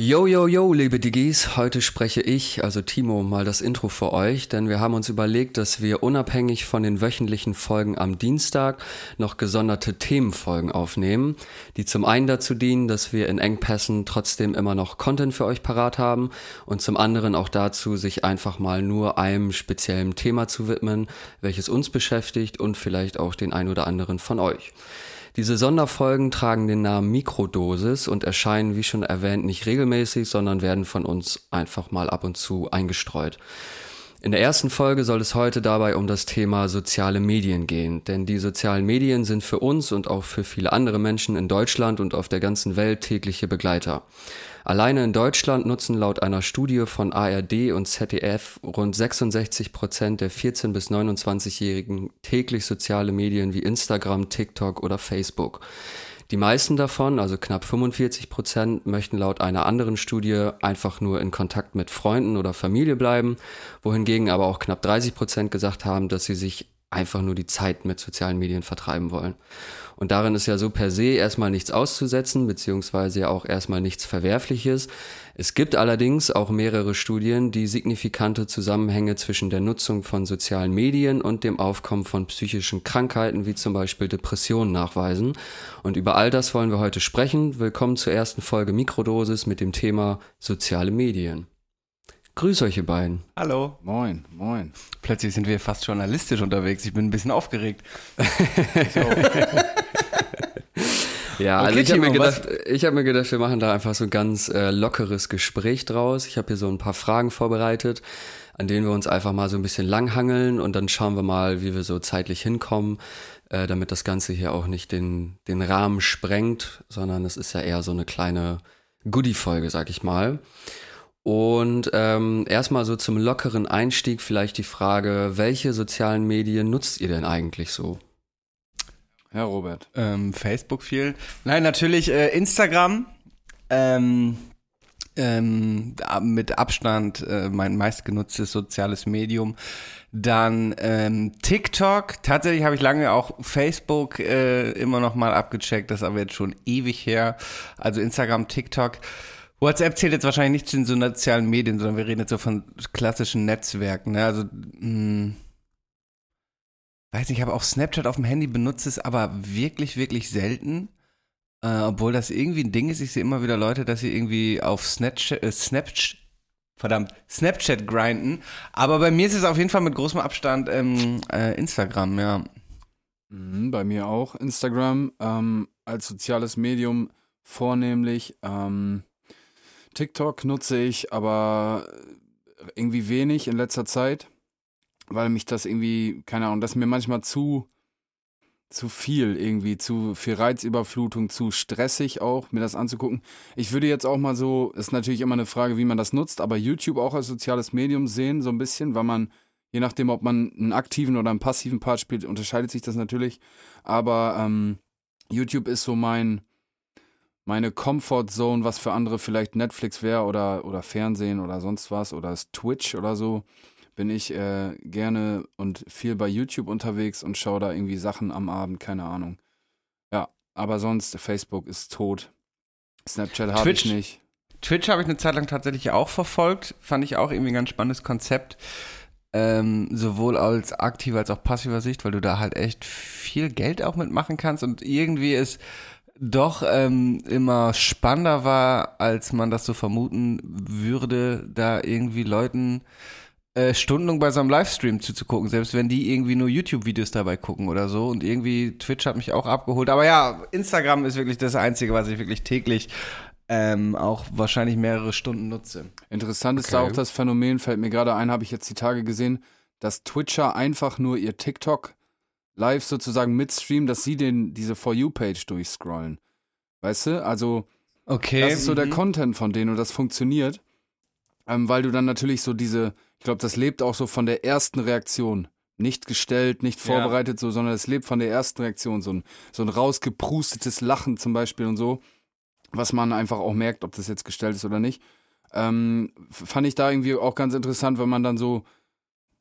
Yo, yo, yo, liebe Diggis, heute spreche ich, also Timo, mal das Intro für euch, denn wir haben uns überlegt, dass wir unabhängig von den wöchentlichen Folgen am Dienstag noch gesonderte Themenfolgen aufnehmen, die zum einen dazu dienen, dass wir in Engpässen trotzdem immer noch Content für euch parat haben und zum anderen auch dazu, sich einfach mal nur einem speziellen Thema zu widmen, welches uns beschäftigt und vielleicht auch den ein oder anderen von euch. Diese Sonderfolgen tragen den Namen Mikrodosis und erscheinen, wie schon erwähnt, nicht regelmäßig, sondern werden von uns einfach mal ab und zu eingestreut. In der ersten Folge soll es heute dabei um das Thema soziale Medien gehen, denn die sozialen Medien sind für uns und auch für viele andere Menschen in Deutschland und auf der ganzen Welt tägliche Begleiter. Alleine in Deutschland nutzen laut einer Studie von ARD und ZDF rund 66 Prozent der 14 bis 29-Jährigen täglich soziale Medien wie Instagram, TikTok oder Facebook. Die meisten davon, also knapp 45 Prozent, möchten laut einer anderen Studie einfach nur in Kontakt mit Freunden oder Familie bleiben, wohingegen aber auch knapp 30 Prozent gesagt haben, dass sie sich einfach nur die Zeit mit sozialen Medien vertreiben wollen. Und darin ist ja so per se erstmal nichts auszusetzen, beziehungsweise ja auch erstmal nichts Verwerfliches. Es gibt allerdings auch mehrere Studien, die signifikante Zusammenhänge zwischen der Nutzung von sozialen Medien und dem Aufkommen von psychischen Krankheiten wie zum Beispiel Depressionen nachweisen. Und über all das wollen wir heute sprechen. Willkommen zur ersten Folge Mikrodosis mit dem Thema soziale Medien. Grüß euch, ihr beiden. Hallo. Moin, moin. Plötzlich sind wir fast journalistisch unterwegs. Ich bin ein bisschen aufgeregt. ja, also ich habe mir, gedacht, ich hab mir gedacht, wir machen da einfach so ein ganz äh, lockeres Gespräch draus. Ich habe hier so ein paar Fragen vorbereitet, an denen wir uns einfach mal so ein bisschen langhangeln und dann schauen wir mal, wie wir so zeitlich hinkommen, äh, damit das Ganze hier auch nicht den, den Rahmen sprengt, sondern es ist ja eher so eine kleine Goodie-Folge, sag ich mal. Und ähm, erstmal so zum lockeren Einstieg vielleicht die Frage, welche sozialen Medien nutzt ihr denn eigentlich so? Ja, Robert. Ähm, Facebook viel. Nein, natürlich äh, Instagram. Ähm, ähm, mit Abstand äh, mein meistgenutztes soziales Medium. Dann ähm, TikTok. Tatsächlich habe ich lange auch Facebook äh, immer noch mal abgecheckt. Das ist aber jetzt schon ewig her. Also Instagram, TikTok. WhatsApp zählt jetzt wahrscheinlich nicht zu den sozialen Medien, sondern wir reden jetzt so von klassischen Netzwerken. Ne? Also, mh, hm, weiß nicht, ich habe auch Snapchat auf dem Handy, benutze es aber wirklich, wirklich selten. Äh, obwohl das irgendwie ein Ding ist. Ich sehe immer wieder Leute, dass sie irgendwie auf Snapchat, äh, Snapchat verdammt, Snapchat grinden. Aber bei mir ist es auf jeden Fall mit großem Abstand ähm, äh, Instagram, ja. Mhm, bei mir auch Instagram ähm, als soziales Medium vornehmlich. Ähm, TikTok nutze ich aber irgendwie wenig in letzter Zeit, weil mich das irgendwie, keine Ahnung, das ist mir manchmal zu, zu viel irgendwie, zu viel Reizüberflutung, zu stressig auch, mir das anzugucken. Ich würde jetzt auch mal so, ist natürlich immer eine Frage, wie man das nutzt, aber YouTube auch als soziales Medium sehen, so ein bisschen, weil man, je nachdem, ob man einen aktiven oder einen passiven Part spielt, unterscheidet sich das natürlich. Aber ähm, YouTube ist so mein, meine Comfortzone, was für andere vielleicht Netflix wäre oder, oder Fernsehen oder sonst was oder Twitch oder so, bin ich äh, gerne und viel bei YouTube unterwegs und schaue da irgendwie Sachen am Abend, keine Ahnung. Ja, aber sonst, Facebook ist tot. Snapchat habe ich nicht. Twitch habe ich eine Zeit lang tatsächlich auch verfolgt. Fand ich auch irgendwie ein ganz spannendes Konzept. Ähm, sowohl als aktiver als auch passiver Sicht, weil du da halt echt viel Geld auch mitmachen kannst und irgendwie ist doch ähm, immer spannender war, als man das so vermuten würde, da irgendwie Leuten äh, stundenlang bei so einem Livestream zuzugucken, selbst wenn die irgendwie nur YouTube-Videos dabei gucken oder so. Und irgendwie Twitch hat mich auch abgeholt. Aber ja, Instagram ist wirklich das Einzige, was ich wirklich täglich ähm, auch wahrscheinlich mehrere Stunden nutze. Interessant ist da auch das Phänomen, fällt mir gerade ein, habe ich jetzt die Tage gesehen, dass Twitcher einfach nur ihr TikTok live sozusagen mitstreamen, dass sie den, diese For You-Page durchscrollen. Weißt du? Also, okay. das ist so mhm. der Content von denen und das funktioniert. Ähm, weil du dann natürlich so diese, ich glaube, das lebt auch so von der ersten Reaktion. Nicht gestellt, nicht vorbereitet, ja. so, sondern es lebt von der ersten Reaktion. So ein, so ein rausgeprustetes Lachen zum Beispiel und so, was man einfach auch merkt, ob das jetzt gestellt ist oder nicht. Ähm, fand ich da irgendwie auch ganz interessant, wenn man dann so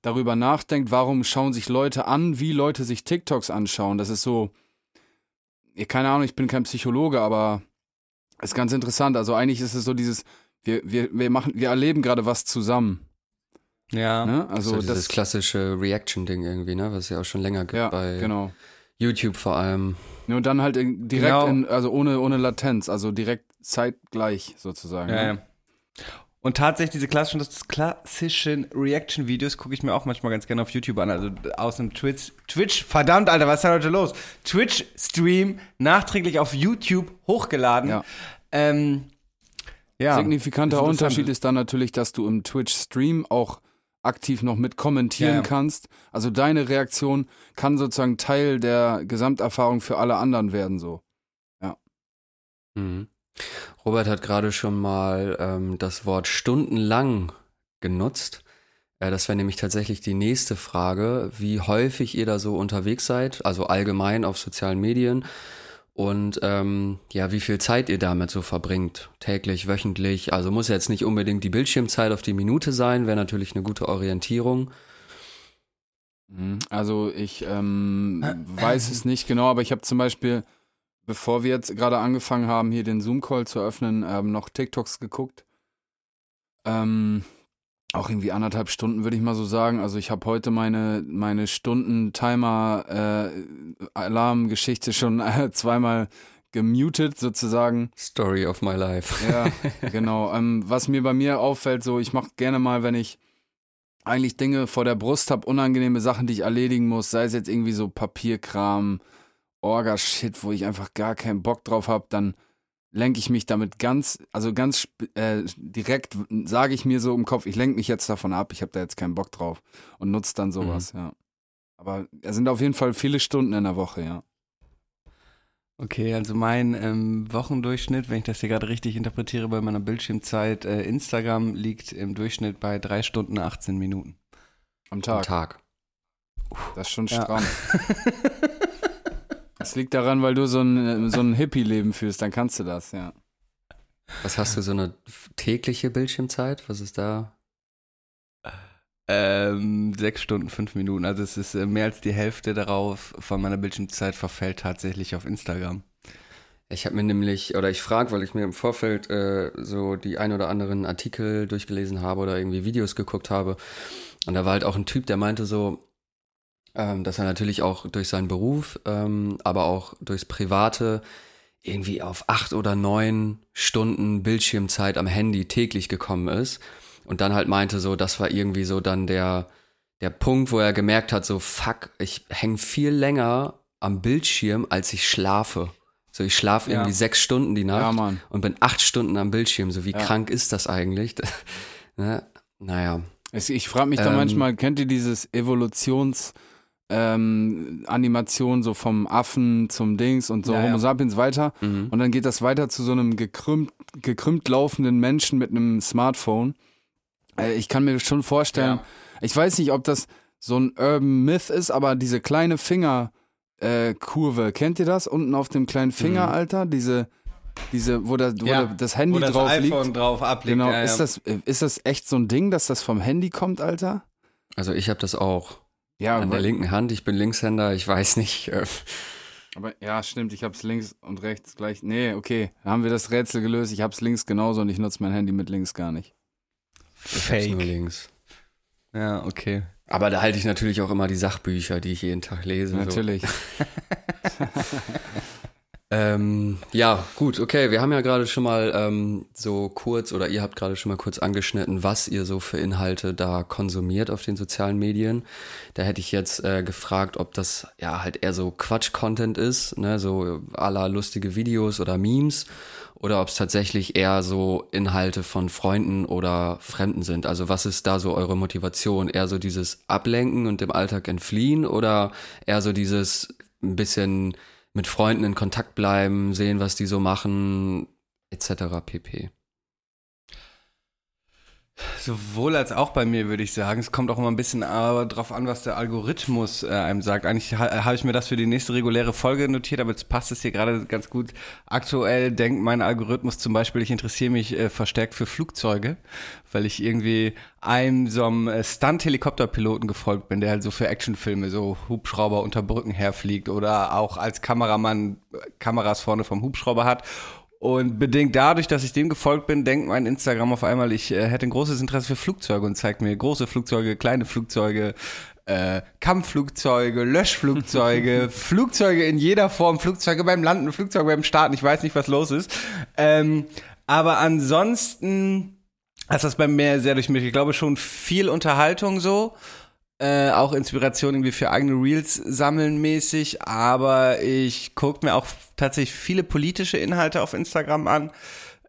darüber nachdenkt, warum schauen sich Leute an, wie Leute sich TikToks anschauen. Das ist so, keine Ahnung, ich bin kein Psychologe, aber ist ganz interessant. Also eigentlich ist es so dieses, wir, wir, wir machen, wir erleben gerade was zusammen. Ja. Ne? Also so dieses das, klassische Reaction-Ding irgendwie, ne? Was es ja auch schon länger gibt ja, bei genau. YouTube vor allem. Ja, Und dann halt direkt Genau. in, also ohne, ohne Latenz, also direkt zeitgleich sozusagen. Ja, ne? ja. Und tatsächlich diese klassischen, das klassischen Reaction-Videos gucke ich mir auch manchmal ganz gerne auf YouTube an. Also aus einem Twitch, Twitch, verdammt, Alter, was ist da heute los? Twitch-Stream nachträglich auf YouTube hochgeladen. Ja. Ähm, ja. Signifikanter ist. Unterschied ist dann natürlich, dass du im Twitch-Stream auch aktiv noch mit kommentieren Ja, ja. kannst. Also deine Reaktion kann sozusagen Teil der Gesamterfahrung für alle anderen werden, so. Mhm. Robert hat gerade schon mal ähm, das Wort stundenlang genutzt. Äh, das wäre nämlich tatsächlich die nächste Frage, wie häufig ihr da so unterwegs seid, also allgemein auf sozialen Medien und ähm, ja, wie viel Zeit ihr damit so verbringt, täglich, wöchentlich. Also muss jetzt nicht unbedingt die Bildschirmzeit auf die Minute sein, wäre natürlich eine gute Orientierung. Mhm. Also ich ähm, weiß es nicht genau, aber ich habe zum Beispiel, bevor wir jetzt gerade angefangen haben, hier den Zoom-Call zu öffnen, ähm, noch TikToks geguckt. Ähm, auch irgendwie anderthalb Stunden, würde ich mal so sagen. Also ich habe heute meine, meine Stunden-Timer-Alarm-Geschichte schon äh, zweimal gemutet sozusagen. Story of my life. Ja, genau. Ähm, was mir bei mir auffällt, so ich mache gerne mal, wenn ich eigentlich Dinge vor der Brust habe, unangenehme Sachen, die ich erledigen muss, sei es jetzt irgendwie so Papierkram, Orga-Shit, wo ich einfach gar keinen Bock drauf habe, dann lenke ich mich damit ganz, also ganz äh, direkt sage ich mir so im Kopf, ich lenke mich jetzt davon ab, ich habe da jetzt keinen Bock drauf und nutze dann sowas, ja. Aber es sind auf jeden Fall viele Stunden in der Woche, ja. Okay, also mein ähm, Wochendurchschnitt, wenn ich das hier gerade richtig interpretiere bei meiner Bildschirmzeit, äh, Instagram liegt im Durchschnitt bei 3 Stunden 18 Minuten. Am Am Tag. Tag. Das ist schon Ja. Das liegt daran, weil du so ein, so ein Hippie-Leben führst, dann kannst du das, ja. Was hast du, so eine tägliche Bildschirmzeit? Was ist da? Ähm, 6 Stunden 5 Minuten. Also es ist äh, mehr als die Hälfte darauf von meiner Bildschirmzeit verfällt tatsächlich auf Instagram. Ich habe mir nämlich, oder ich frage, weil ich mir im Vorfeld äh, so die ein oder anderen Artikel durchgelesen habe oder irgendwie Videos geguckt habe. Und da war halt auch ein Typ, der meinte so, ähm, dass er natürlich auch durch seinen Beruf, ähm, aber auch durchs Private irgendwie auf acht oder neun Stunden Bildschirmzeit am Handy täglich gekommen ist. Und dann halt meinte so, das war irgendwie so dann der, der Punkt, wo er gemerkt hat, so fuck, ich hänge viel länger am Bildschirm, als ich schlafe. So, ich schlafe Ja. irgendwie sechs Stunden die Nacht Ja, und bin acht Stunden am Bildschirm. So, wie Ja. krank ist das eigentlich? ne? Naja. Ich frage mich da Ähm. manchmal, kennt ihr dieses Evolutions- ähm, Animation so vom Affen zum Dings und so Ja, ja. Homo sapiens weiter Mhm. und dann geht das weiter zu so einem gekrümmt, gekrümmt laufenden Menschen mit einem Smartphone. Äh, ich kann mir schon vorstellen, Ja. ich weiß nicht, ob das so ein Urban Myth ist, aber diese kleine Finger äh, kennt ihr das? Unten auf dem kleinen Finger, Mhm. Alter, diese diese wo, da, wo Ja, da das Handy Wo das drauf iPhone liegt. drauf abliegt. Genau, ja, ist ja. das äh, ist das echt so ein Ding, dass das vom Handy kommt, Alter? Also ich habe das auch Ja, an der linken Hand. Ich bin Linkshänder. Ich weiß nicht. Äh, Aber ja, stimmt, ich hab's links und rechts gleich. Nee, okay, haben wir das Rätsel gelöst. Ich hab's links genauso und ich nutze mein Handy mit links gar nicht. ich hab's nur Fake. links. Ja, okay. Aber da halte ich natürlich auch immer die Sachbücher, die ich jeden Tag lese. So. Ähm, ja, gut, okay. Wir haben ja gerade schon mal ähm, so kurz oder ihr habt gerade schon mal kurz angeschnitten, was ihr so für Inhalte da konsumiert auf den sozialen Medien. Da hätte ich jetzt äh, gefragt, ob das ja halt eher so Quatsch-Content ist, ne, so aller lustige Videos oder Memes, oder ob es tatsächlich eher so Inhalte von Freunden oder Fremden sind. Also was ist da so eure Motivation? Eher so dieses Ablenken und dem Alltag entfliehen oder eher so dieses ein bisschen mit Freunden in Kontakt bleiben, sehen, was die so machen, etc. pp. Sowohl als auch bei mir, würde ich sagen. Es kommt auch immer ein bisschen äh, drauf an, was der Algorithmus äh, einem sagt. Eigentlich ha habe ich mir das für die nächste reguläre Folge notiert, aber jetzt passt es hier gerade ganz gut. Aktuell denkt mein Algorithmus zum Beispiel, ich interessiere mich äh, verstärkt für Flugzeuge, weil ich irgendwie einem so einem äh, Stunt-Helikopterpiloten gefolgt bin, der halt so für Actionfilme so Hubschrauber unter Brücken herfliegt oder auch als Kameramann äh, Kameras vorne vom Hubschrauber hat. Und bedingt dadurch, dass ich dem gefolgt bin, denkt mein Instagram auf einmal, ich äh, hätte ein großes Interesse für Flugzeuge und zeigt mir große Flugzeuge, kleine Flugzeuge, äh, Kampfflugzeuge, Löschflugzeuge, Flugzeuge in jeder Form, Flugzeuge beim Landen, Flugzeuge beim Starten, ich weiß nicht, was los ist. Ähm, aber ansonsten ist das bei mir sehr durch mich. Ich glaube schon viel Unterhaltung so. Äh, auch Inspiration irgendwie für eigene Reels sammeln mäßig, aber ich gucke mir auch tatsächlich viele politische Inhalte auf Instagram an,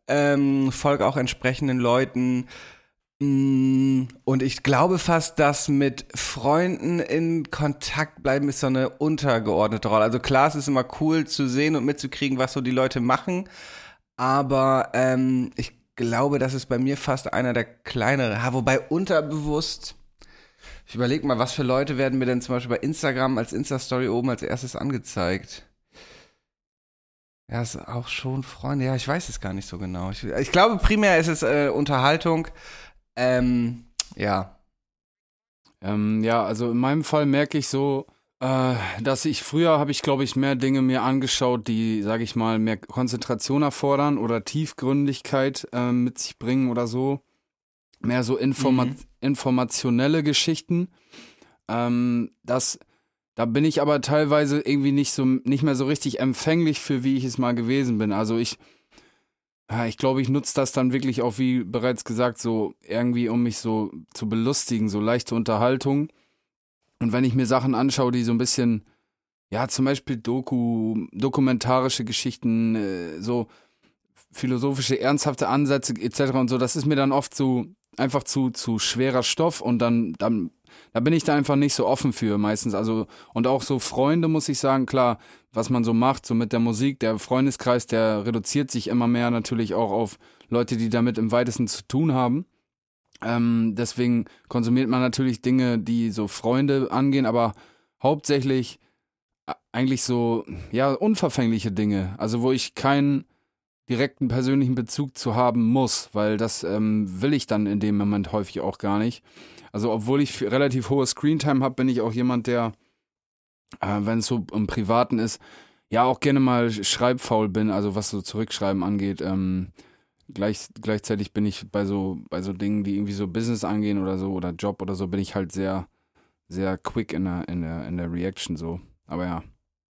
ähm, folge auch entsprechenden Leuten. Mm, und ich glaube fast, dass mit Freunden in Kontakt bleiben ist so eine untergeordnete Rolle. Also klar, es ist immer cool zu sehen und mitzukriegen, was so die Leute machen, aber ähm, ich glaube, das ist bei mir fast einer der kleineren, ja, wobei unterbewusst ich überlege mal, was für Leute werden mir denn zum Beispiel bei Instagram als Insta-Story oben als erstes angezeigt? Ja, ist auch schon Freunde. Ja, ich weiß es gar nicht so genau. Ich, ich glaube, primär ist es äh, Unterhaltung. Ähm, ja. Ähm, ja, also in meinem Fall merke ich so, äh, dass ich früher habe ich, glaube ich, mehr Dinge mir angeschaut, die, sage ich mal, mehr Konzentration erfordern oder Tiefgründigkeit äh, mit sich bringen oder so mehr so Informa mhm. Informationelle Geschichten. Ähm, das, da bin ich aber teilweise irgendwie nicht so nicht mehr so richtig empfänglich für, wie ich es mal gewesen bin. Also ich, ja, ich glaube, ich nutze das dann wirklich auch, wie bereits gesagt, so irgendwie, um mich so zu belustigen, so leichte Unterhaltung. Und wenn ich mir Sachen anschaue, die so ein bisschen, ja, zum Beispiel Doku, dokumentarische Geschichten, äh, so philosophische, ernsthafte Ansätze etc. und so, das ist mir dann oft so einfach zu, zu schwerer Stoff und dann, dann, da bin ich da einfach nicht so offen für meistens. Also, und auch so Freunde, muss ich sagen, klar, was man so macht, so mit der Musik, der Freundeskreis, der reduziert sich immer mehr natürlich auch auf Leute, die damit im weitesten zu tun haben. Ähm, deswegen konsumiert man natürlich Dinge, die so Freunde angehen, aber hauptsächlich äh, eigentlich so, ja, unverfängliche Dinge. Also, wo ich keinen direkten persönlichen Bezug zu haben muss, weil das ähm, will ich dann in dem Moment häufig auch gar nicht. Also obwohl ich relativ hohe Screentime habe, bin ich auch jemand, der, äh, wenn es so im Privaten ist, ja auch gerne mal schreibfaul bin, also was so Zurückschreiben angeht. Ähm, gleich, gleichzeitig bin ich bei so, bei so Dingen, die irgendwie so Business angehen oder so oder Job oder so, bin ich halt sehr, sehr quick in der, in der, in der Reaction so. Aber ja,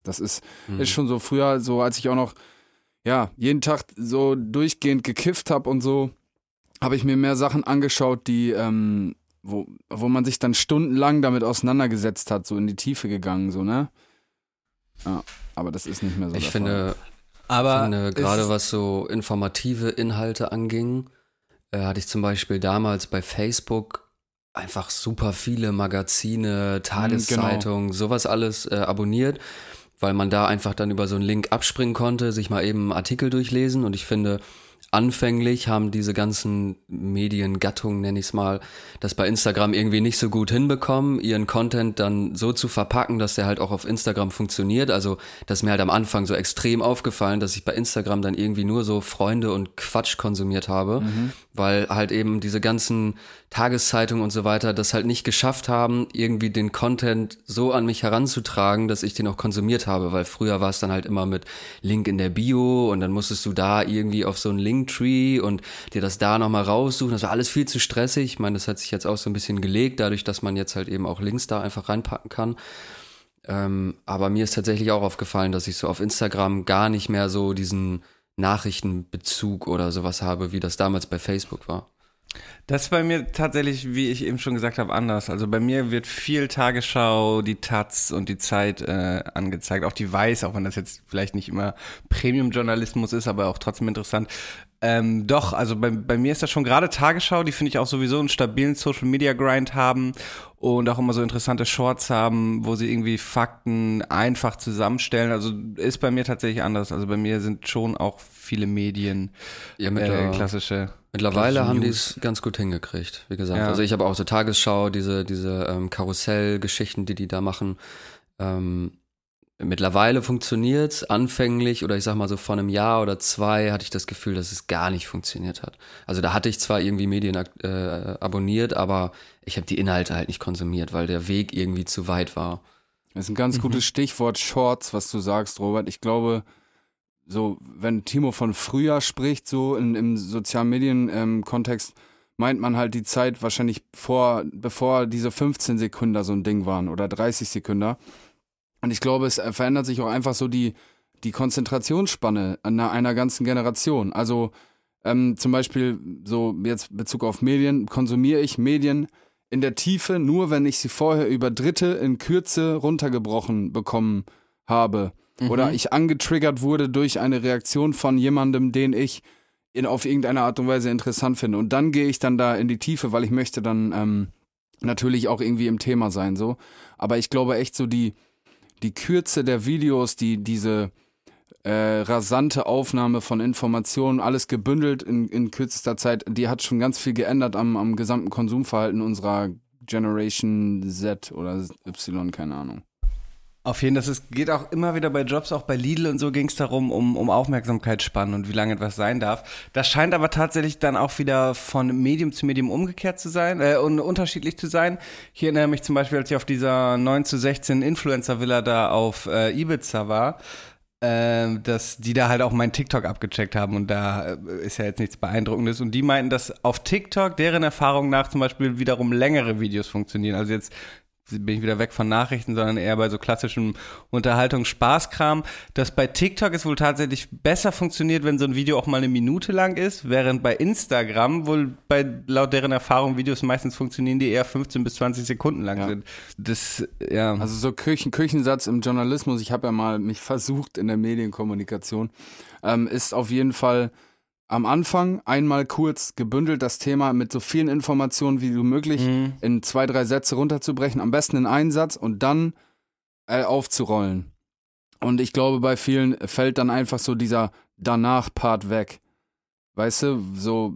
das ist, mhm. ist schon so früher, so als ich auch noch ja, jeden Tag so durchgehend gekifft habe und so, habe ich mir mehr Sachen angeschaut, die, ähm, wo, wo man sich dann stundenlang damit auseinandergesetzt hat, so in die Tiefe gegangen, so, ne? Ja, aber das ist nicht mehr so. Ich finde, aber finde gerade was so informative Inhalte anging, äh, hatte ich zum Beispiel damals bei Facebook einfach super viele Magazine, Tageszeitungen, genau. sowas alles äh, abonniert weil man da einfach dann über so einen Link abspringen konnte, sich mal eben einen Artikel durchlesen und ich finde, anfänglich haben diese ganzen Mediengattungen, nenne ich es mal, das bei Instagram irgendwie nicht so gut hinbekommen, ihren Content dann so zu verpacken, dass der halt auch auf Instagram funktioniert. Also das ist mir halt am Anfang so extrem aufgefallen, dass ich bei Instagram dann irgendwie nur so Freunde und Quatsch konsumiert habe, mhm. Weil halt eben diese ganzen Tageszeitungen und so weiter das halt nicht geschafft haben, irgendwie den Content so an mich heranzutragen, dass ich den auch konsumiert habe, weil früher war es dann halt immer mit Link in der Bio und dann musstest du da irgendwie auf so einen Linktree und dir das da nochmal raussuchen. Das war alles viel zu stressig. Ich meine, das hat sich jetzt auch so ein bisschen gelegt, dadurch, dass man jetzt halt eben auch Links da einfach reinpacken kann. Ähm, aber mir ist tatsächlich auch aufgefallen, dass ich so auf Instagram gar nicht mehr so diesen Nachrichtenbezug oder sowas habe, wie das damals bei Facebook war. Das ist bei mir tatsächlich, wie ich eben schon gesagt habe, anders. Also bei mir wird viel Tagesschau, die Taz und die Zeit äh, angezeigt. Auch die Weiß, auch wenn das jetzt vielleicht nicht immer Premium-Journalismus ist, aber auch trotzdem interessant. Ähm, doch, also bei, bei mir ist das schon gerade Tagesschau, die finde ich auch sowieso einen stabilen Social Media Grind haben und auch immer so interessante Shorts haben, wo sie irgendwie Fakten einfach zusammenstellen. Also ist bei mir tatsächlich anders. Also bei mir sind schon auch viele Medien ja, mit äh, klassische Mittlerweile haben die es ganz gut hingekriegt, wie gesagt. Ja. Also ich habe auch so Tagesschau, diese, diese ähm, Karussellgeschichten, die die da machen. Ähm, mittlerweile funktioniert's anfänglich oder ich sag mal so vor einem Jahr oder zwei hatte ich das Gefühl, dass es gar nicht funktioniert hat. Also da hatte ich zwar irgendwie Medien äh, abonniert, aber ich habe die Inhalte halt nicht konsumiert, weil der Weg irgendwie zu weit war. Das ist ein ganz mhm. gutes Stichwort Shorts, was du sagst, Robert. Ich glaube, so, wenn Timo von früher spricht, so in, im sozialen Medien-Kontext, ähm, meint man halt die Zeit wahrscheinlich vor, bevor diese 15 Sekunden so ein Ding waren oder 30 Sekunden. Und ich glaube, es verändert sich auch einfach so die, die Konzentrationsspanne einer, einer ganzen Generation. Also ähm, zum Beispiel so jetzt Bezug auf Medien, konsumiere ich Medien in der Tiefe nur, wenn ich sie vorher über Dritte in Kürze runtergebrochen bekommen habe. Mhm. Oder ich angetriggert wurde durch eine Reaktion von jemandem, den ich in, auf irgendeine Art und Weise interessant finde. Und dann gehe ich dann da in die Tiefe, weil ich möchte dann ähm, natürlich auch irgendwie im Thema sein, so. Aber ich glaube echt so die, die Kürze der Videos, die, diese äh, rasante Aufnahme von Informationen, alles gebündelt in, in kürzester Zeit, die hat schon ganz viel geändert am, am gesamten Konsumverhalten unserer Generation Z oder Y, keine Ahnung. Auf jeden Fall, es geht auch immer wieder bei Jobs, auch bei Lidl und so ging es darum, um, um Aufmerksamkeitsspannen und wie lange etwas sein darf. Das scheint aber tatsächlich dann auch wieder von Medium zu Medium umgekehrt zu sein äh, und unterschiedlich zu sein. Hier erinnere mich zum Beispiel, als ich auf dieser 9 zu 16 Influencer-Villa da auf äh, Ibiza war, äh, dass die da halt auch mein TikTok abgecheckt haben und da äh, ist ja jetzt nichts Beeindruckendes. Und die meinten, dass auf TikTok deren Erfahrung nach zum Beispiel wiederum längere Videos funktionieren. Also jetzt bin ich wieder weg von Nachrichten, sondern eher bei so klassischem Unterhaltungsspaßkram. Das bei TikTok ist wohl tatsächlich besser funktioniert, wenn so ein Video auch mal eine Minute lang ist, während bei Instagram wohl bei laut deren Erfahrung Videos meistens funktionieren, die eher 15 bis 20 Sekunden lang ja. sind. Das, ja. Also so Küchen, Küchensatz im Journalismus, ich habe ja mal mich versucht in der Medienkommunikation, ähm, ist auf jeden Fall am Anfang einmal kurz gebündelt das Thema mit so vielen Informationen wie möglich mhm. in zwei, drei Sätze runterzubrechen, am besten in einen Satz und dann äh, aufzurollen. Und ich glaube, bei vielen fällt dann einfach so dieser Danach-Part weg. Weißt du, so,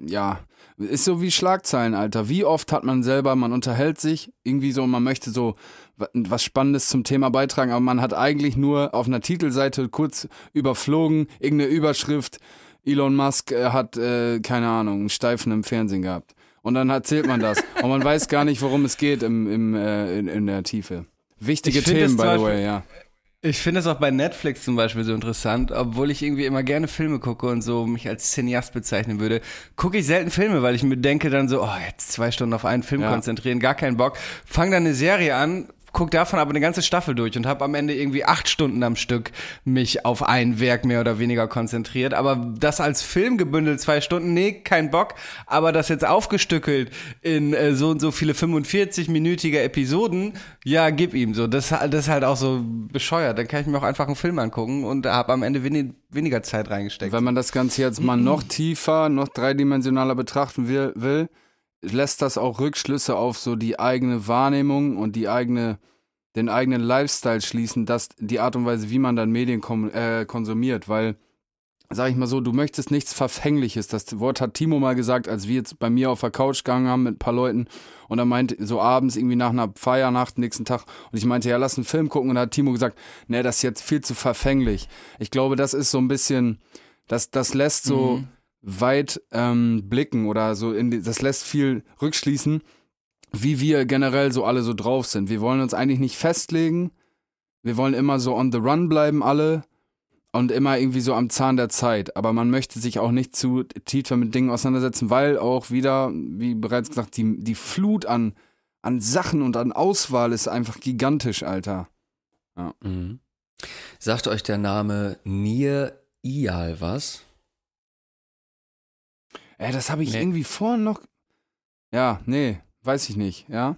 ja, ist so wie Schlagzeilen, Alter. Wie oft hat man selber, man unterhält sich irgendwie so, man möchte so was Spannendes zum Thema beitragen, aber man hat eigentlich nur auf einer Titelseite kurz überflogen, irgendeine Überschrift, Elon Musk äh, hat, äh, keine Ahnung, einen Steifen im Fernsehen gehabt. Und dann erzählt man das. und man weiß gar nicht, worum es geht im, im, äh, in, in der Tiefe. Wichtige Themen, by the way, ja. Ich finde es auch bei Netflix zum Beispiel so interessant, obwohl ich irgendwie immer gerne Filme gucke und so mich als Cineast bezeichnen würde, gucke ich selten Filme, weil ich mir denke dann so, oh, jetzt zwei Stunden auf einen Film ja. konzentrieren, gar keinen Bock. Fang dann eine Serie an, guck davon aber eine ganze Staffel durch und habe am Ende irgendwie acht Stunden am Stück mich auf ein Werk mehr oder weniger konzentriert. Aber das als Film gebündelt, zwei Stunden, nee, kein Bock. Aber das jetzt aufgestückelt in äh, so und so viele 45-minütige Episoden, ja, gib ihm so. Das, das ist halt auch so bescheuert. Dann kann ich mir auch einfach einen Film angucken und habe am Ende wenig, weniger Zeit reingesteckt. Wenn man das Ganze jetzt mal noch tiefer, noch dreidimensionaler betrachten will lässt das auch Rückschlüsse auf so die eigene Wahrnehmung und die eigene, den eigenen Lifestyle schließen, dass die Art und Weise, wie man dann Medien äh, konsumiert, weil, sag ich mal so, du möchtest nichts Verfängliches. Das Wort hat Timo mal gesagt, als wir jetzt bei mir auf der Couch gegangen haben mit ein paar Leuten und er meinte so abends irgendwie nach einer Feiernacht, nächsten Tag und ich meinte, ja, lass einen Film gucken und da hat Timo gesagt, nee, das ist jetzt viel zu verfänglich. Ich glaube, das ist so ein bisschen, das, das lässt so, mhm weit ähm, blicken oder so, die, das lässt viel rückschließen, wie wir generell so alle so drauf sind. Wir wollen uns eigentlich nicht festlegen. Wir wollen immer so on the run bleiben, alle. Und immer irgendwie so am Zahn der Zeit. Aber man möchte sich auch nicht zu tiefer mit Dingen auseinandersetzen, weil auch wieder, wie bereits gesagt, die, die Flut an, an Sachen und an Auswahl ist einfach gigantisch, Alter. Ja. Mhm. Sagt euch der Name Nir Ial was? Ey, das habe ich nee. irgendwie vorhin noch. Ja, nee, weiß ich nicht, ja.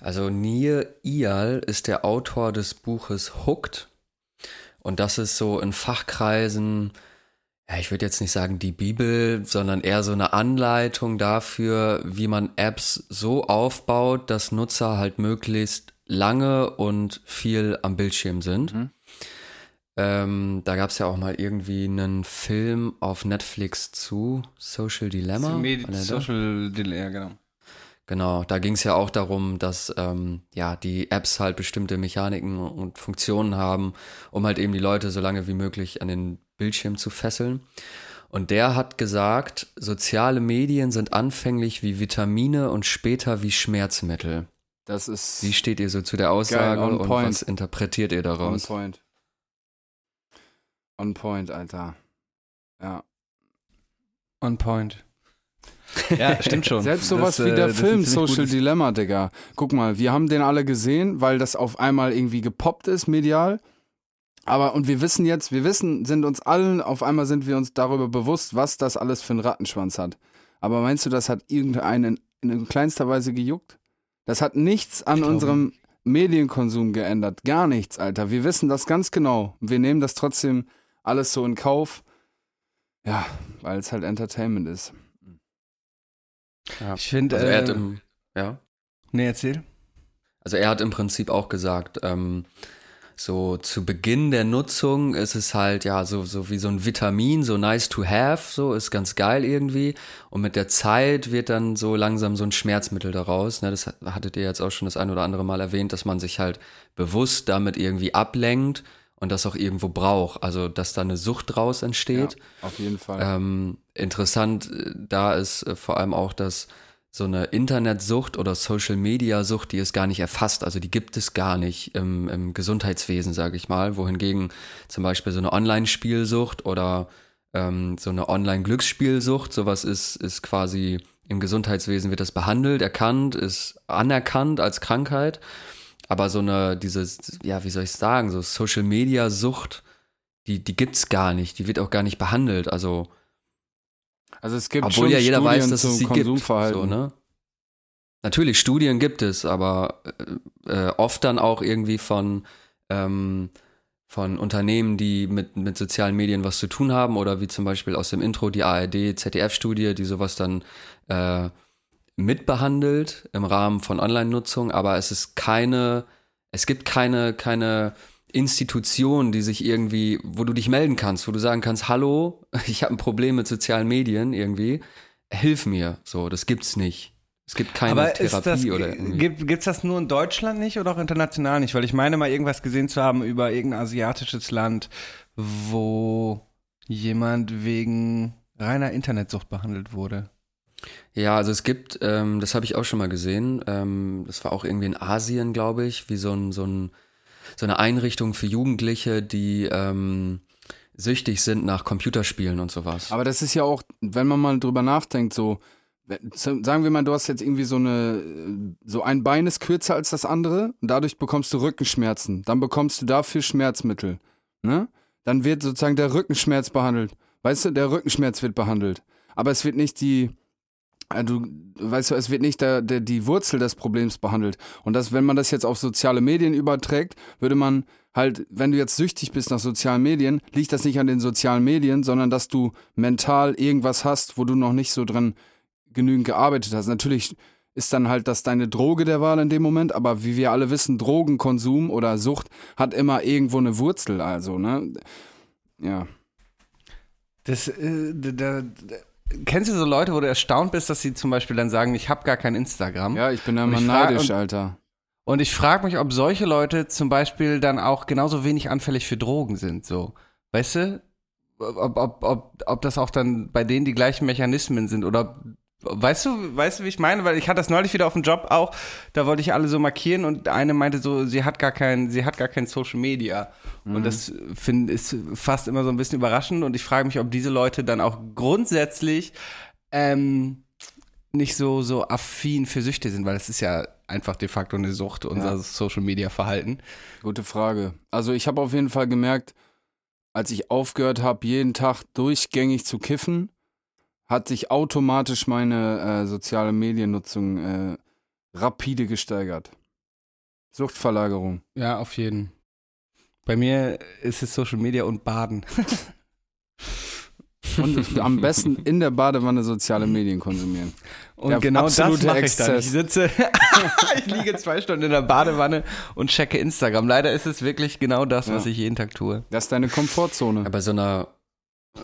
Also Nir Ial ist der Autor des Buches Hooked. Und das ist so in Fachkreisen, ja, ich würde jetzt nicht sagen die Bibel, sondern eher so eine Anleitung dafür, wie man Apps so aufbaut, dass Nutzer halt möglichst lange und viel am Bildschirm sind. Mhm. Ähm, da gab es ja auch mal irgendwie einen Film auf Netflix zu Social Dilemma. Social Dilemma, genau. Genau, da ging es ja auch darum, dass ähm, ja die Apps halt bestimmte Mechaniken und Funktionen haben, um halt eben die Leute so lange wie möglich an den Bildschirm zu fesseln. Und der hat gesagt, soziale Medien sind anfänglich wie Vitamine und später wie Schmerzmittel. Das ist. Wie steht ihr so zu der Aussage geil, und was interpretiert ihr daraus? On point. On point, Alter. Ja. On point. Ja, stimmt schon. Selbst sowas Das, wie der äh, Film Social Dilemma, Digga. Guck mal, wir haben den alle gesehen, weil das auf einmal irgendwie gepoppt ist, medial. Aber, und wir wissen jetzt, wir wissen, sind uns allen, auf einmal sind wir uns darüber bewusst, was das alles für einen Rattenschwanz hat. Aber meinst du, das hat irgendeinen in, in kleinster Weise gejuckt? Das hat nichts an unserem Medienkonsum geändert. Gar nichts, Alter. Wir wissen das ganz genau. Wir nehmen das trotzdem alles so in Kauf. Ja, weil es halt Entertainment ist. Ja. Ich finde, Also er hat äh, im, ja. nee, erzähl. Also er hat im Prinzip auch gesagt, ähm, so zu Beginn der Nutzung ist es halt ja so, so wie so ein Vitamin, so nice to have, so ist ganz geil irgendwie. Und mit der Zeit wird dann so langsam so ein Schmerzmittel daraus. Ne, das hattet ihr jetzt auch schon das ein oder andere Mal erwähnt, dass man sich halt bewusst damit irgendwie ablenkt und das auch irgendwo braucht. Also dass da eine Sucht draus entsteht. Ja, auf jeden Fall. Ähm, interessant äh, da ist äh, vor allem auch, dass so eine Internetsucht oder Social Media Sucht, die ist gar nicht erfasst, also die gibt es gar nicht im, im Gesundheitswesen, sage ich mal, wohingegen zum Beispiel so eine Online-Spielsucht oder ähm, so eine Online-Glücksspielsucht, sowas ist, ist quasi im Gesundheitswesen wird das behandelt, erkannt, ist anerkannt als Krankheit, aber so eine, dieses, ja, wie soll ich sagen, so Social Media Sucht, die, die gibt's gar nicht, die wird auch gar nicht behandelt, also Also es gibt obwohl ja jeder Studien weiß, dass es sie gibt. So, ne? Natürlich, Studien gibt es, aber äh, äh, oft dann auch irgendwie von, ähm, von Unternehmen, die mit, mit sozialen Medien was zu tun haben oder wie zum Beispiel aus dem Intro die ARD-ZDF-Studie, die sowas dann äh, mitbehandelt im Rahmen von Online-Nutzung, aber es ist keine, es gibt keine, keine Institution, die sich irgendwie, wo du dich melden kannst, wo du sagen kannst, hallo, ich habe ein Problem mit sozialen Medien irgendwie, hilf mir. So, das gibt's nicht. Es gibt keine Aber Therapie das, oder irgendwie. gibt gibt's das nur in Deutschland nicht oder auch international nicht? Weil ich meine mal irgendwas gesehen zu haben über irgendein asiatisches Land, wo jemand wegen reiner Internetsucht behandelt wurde. Ja, also es gibt, ähm, das habe ich auch schon mal gesehen, ähm, das war auch irgendwie in Asien, glaube ich, wie so, ein, so, ein, so eine Einrichtung für Jugendliche, die ähm, süchtig sind nach Computerspielen und sowas. Aber das ist ja auch, wenn man mal drüber nachdenkt, so, sagen wir mal, du hast jetzt irgendwie so eine, so ein Bein ist kürzer als das andere und dadurch bekommst du Rückenschmerzen. Dann bekommst du dafür Schmerzmittel. Ne? Dann wird sozusagen der Rückenschmerz behandelt. Weißt du, der Rückenschmerz wird behandelt. Aber es wird nicht die, äh, du, weißt du, es wird nicht der, der, die Wurzel des Problems behandelt. Und das, wenn man das jetzt auf soziale Medien überträgt, würde man halt, wenn du jetzt süchtig bist nach sozialen Medien, liegt das nicht an den sozialen Medien, sondern dass du mental irgendwas hast, wo du noch nicht so dran genügend gearbeitet hast. Natürlich ist dann halt das deine Droge der Wahl in dem Moment, aber wie wir alle wissen, Drogenkonsum oder Sucht hat immer irgendwo eine Wurzel, also, ne? Ja. Das, äh, da, da, kennst du so Leute, wo du erstaunt bist, dass sie zum Beispiel dann sagen, ich habe gar kein Instagram? Ja, ich bin da immer neidisch, und- Alter. Und ich frage mich, ob solche Leute zum Beispiel dann auch genauso wenig anfällig für Drogen sind, so. Weißt du? Ob, ob, ob, ob das auch dann bei denen die gleichen Mechanismen sind oder weißt du, weißt du, wie ich meine? Weil ich hatte das neulich wieder auf dem Job auch, da wollte ich alle so markieren und eine meinte so, sie hat gar kein, sie hat gar kein Social Media. Und das finde ist fast immer so ein bisschen überraschend und ich frage mich, ob diese Leute dann auch grundsätzlich ähm, nicht so, so affin für Süchte sind, weil es ist ja einfach de facto eine Sucht, unser Ja. Social Media Verhalten. Gute Frage. Also ich habe auf jeden Fall gemerkt, als ich aufgehört habe, jeden Tag durchgängig zu kiffen, hat sich automatisch meine äh, soziale Mediennutzung äh, rapide gesteigert. Suchtverlagerung. Ja, auf jeden. Bei mir ist es Social Media und Baden. Und am besten in der Badewanne soziale Medien konsumieren. Und Der genau das mache ich dann. Ich sitze, ich liege zwei Stunden in der Badewanne und checke Instagram. Leider ist es wirklich genau das, was Ja. ich jeden Tag tue. Das ist deine Komfortzone. Ja, bei so einer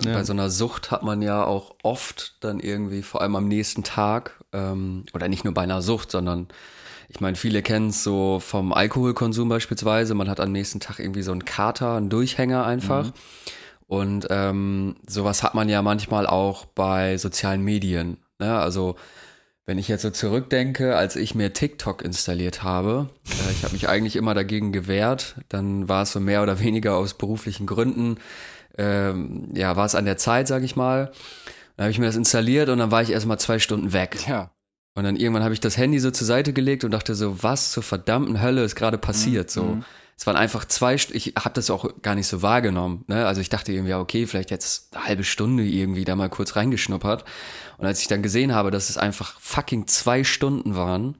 Ja. Bei so einer Sucht hat man ja auch oft dann irgendwie, vor allem am nächsten Tag, ähm, oder nicht nur bei einer Sucht, sondern ich meine, viele kennen es so vom Alkoholkonsum beispielsweise. Man hat am nächsten Tag irgendwie so einen Kater, einen Durchhänger einfach. Mhm. Und ähm, sowas hat man ja manchmal auch bei sozialen Medien. Ne? Also wenn ich jetzt so zurückdenke, als ich mir TikTok installiert habe, äh, ich habe mich eigentlich immer dagegen gewehrt, dann war es so mehr oder weniger aus beruflichen Gründen, ähm, ja, war es an der Zeit, sag ich mal. Dann habe ich mir das installiert und dann war ich erstmal zwei Stunden weg. Ja. Und dann irgendwann habe ich das Handy so zur Seite gelegt und dachte so, was zur verdammten Hölle ist gerade passiert? So, Mhm. es waren einfach zwei, St ich habe das auch gar nicht so wahrgenommen. Ne? Also ich dachte irgendwie, ja, okay, vielleicht jetzt eine halbe Stunde irgendwie da mal kurz reingeschnuppert. Und als ich dann gesehen habe, dass es einfach fucking zwei Stunden waren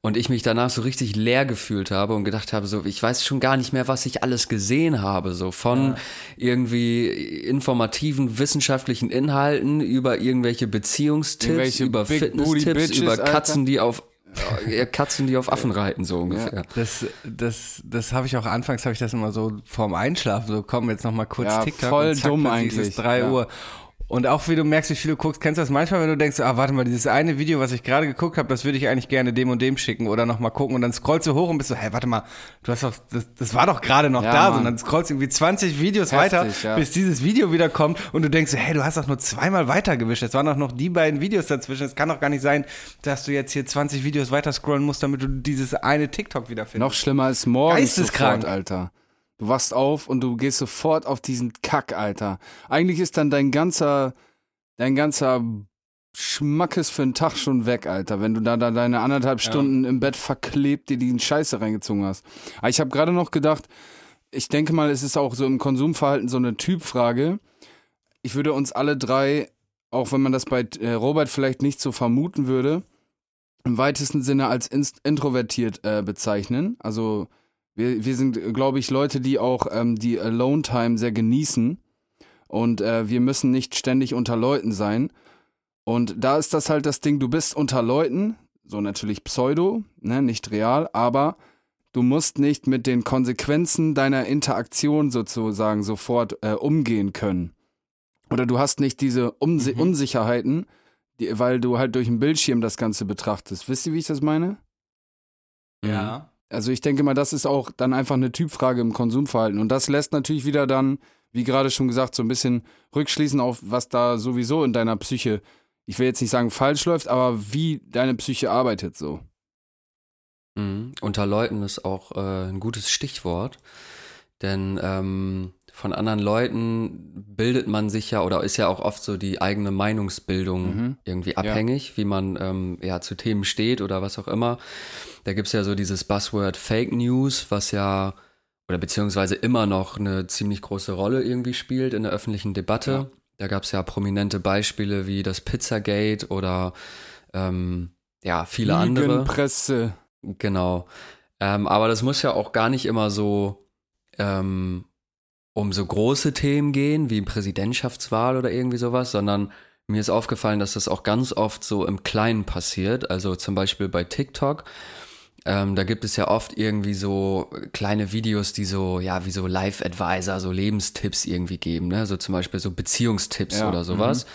und ich mich danach so richtig leer gefühlt habe und gedacht habe, so, ich weiß schon gar nicht mehr, was ich alles gesehen habe, so von irgendwie informativen wissenschaftlichen Inhalten über irgendwelche Beziehungstipps, Irgendwelche über Fitnesstipps, Bitches, über Alter. Katzen, die auf Katzen, die auf Affen reiten, so ungefähr. Das, das, das habe ich auch anfangs, habe ich das immer so vorm Einschlafen, so komm, jetzt noch mal kurz Ja, TikTok. voll und zack, dumm eigentlich, Es 3 ja. Uhr. Und auch wie du merkst, wie viel du guckst, kennst du das manchmal, wenn du denkst, ah, warte mal, dieses eine Video, was ich gerade geguckt habe, das würde ich eigentlich gerne dem und dem schicken oder noch mal gucken und dann scrollst du hoch und bist so, hey, warte mal, du hast doch, das, das war doch gerade noch Ja, da, Mann. so, und dann scrollst du irgendwie 20 Videos Heftig, weiter, ja. bis dieses Video wieder kommt und du denkst, so, hey, du hast doch nur zweimal weitergewischt, es waren doch noch die beiden Videos dazwischen, es kann doch gar nicht sein, dass du jetzt hier 20 Videos weiter scrollen musst, damit du dieses eine TikTok wieder findest. Noch schlimmer als morgens Geisteskrank. sofort, Alter. Du wachst auf und du gehst sofort auf diesen Kack, Alter. Eigentlich ist dann dein ganzer, dein ganzer Schmackes für den Tag schon weg, Alter. Wenn du da, da deine anderthalb Stunden im Bett verklebt dir die Scheiße reingezogen hast. Aber ich habe gerade noch gedacht, ich denke mal, es ist auch so im Konsumverhalten so eine Typfrage. Ich würde uns alle drei, auch wenn man das bei äh, Robert vielleicht nicht so vermuten würde, im weitesten Sinne als introvertiert äh, bezeichnen. Also wir, wir sind, glaube ich, Leute, die auch ähm, die Alone-Time sehr genießen. Und äh, wir müssen nicht ständig unter Leuten sein. Und da ist das halt das Ding, du bist unter Leuten, so natürlich pseudo, ne, nicht real, aber du musst nicht mit den Konsequenzen deiner Interaktion sozusagen sofort äh, umgehen können. Oder du hast nicht diese Umsi Unsicherheiten, die, weil du halt durch den Bildschirm das Ganze betrachtest. Wisst ihr, wie ich das meine? Ja. Also ich denke mal, das ist auch dann einfach eine Typfrage im Konsumverhalten. Und das lässt natürlich wieder dann, wie gerade schon gesagt, so ein bisschen rückschließen auf, was da sowieso in deiner Psyche, ich will jetzt nicht sagen falsch läuft, aber wie deine Psyche arbeitet so. Mhm. Unter Leuten ist auch äh, ein gutes Stichwort, denn ähm, von anderen Leuten bildet man sich ja oder ist ja auch oft so die eigene Meinungsbildung Mhm. irgendwie abhängig, wie man ähm, ja zu Themen steht oder was auch immer. Da gibt's ja so dieses Buzzword Fake News, was ja oder beziehungsweise immer noch eine ziemlich große Rolle irgendwie spielt in der öffentlichen Debatte. Ja. Da gab's ja prominente Beispiele wie das Pizzagate oder ähm, ja, viele andere. Lügenpresse. Genau. Ähm, aber das muss ja auch gar nicht immer so ähm, um so große Themen gehen, wie Präsidentschaftswahl oder irgendwie sowas, sondern mir ist aufgefallen, dass das auch ganz oft so im Kleinen passiert. Also zum Beispiel bei TikTok. Ähm, da gibt es ja oft irgendwie so kleine Videos, die so, ja, wie so Live-Advisor, so Lebenstipps irgendwie geben, ne? So zum Beispiel so Beziehungstipps Ja, oder sowas.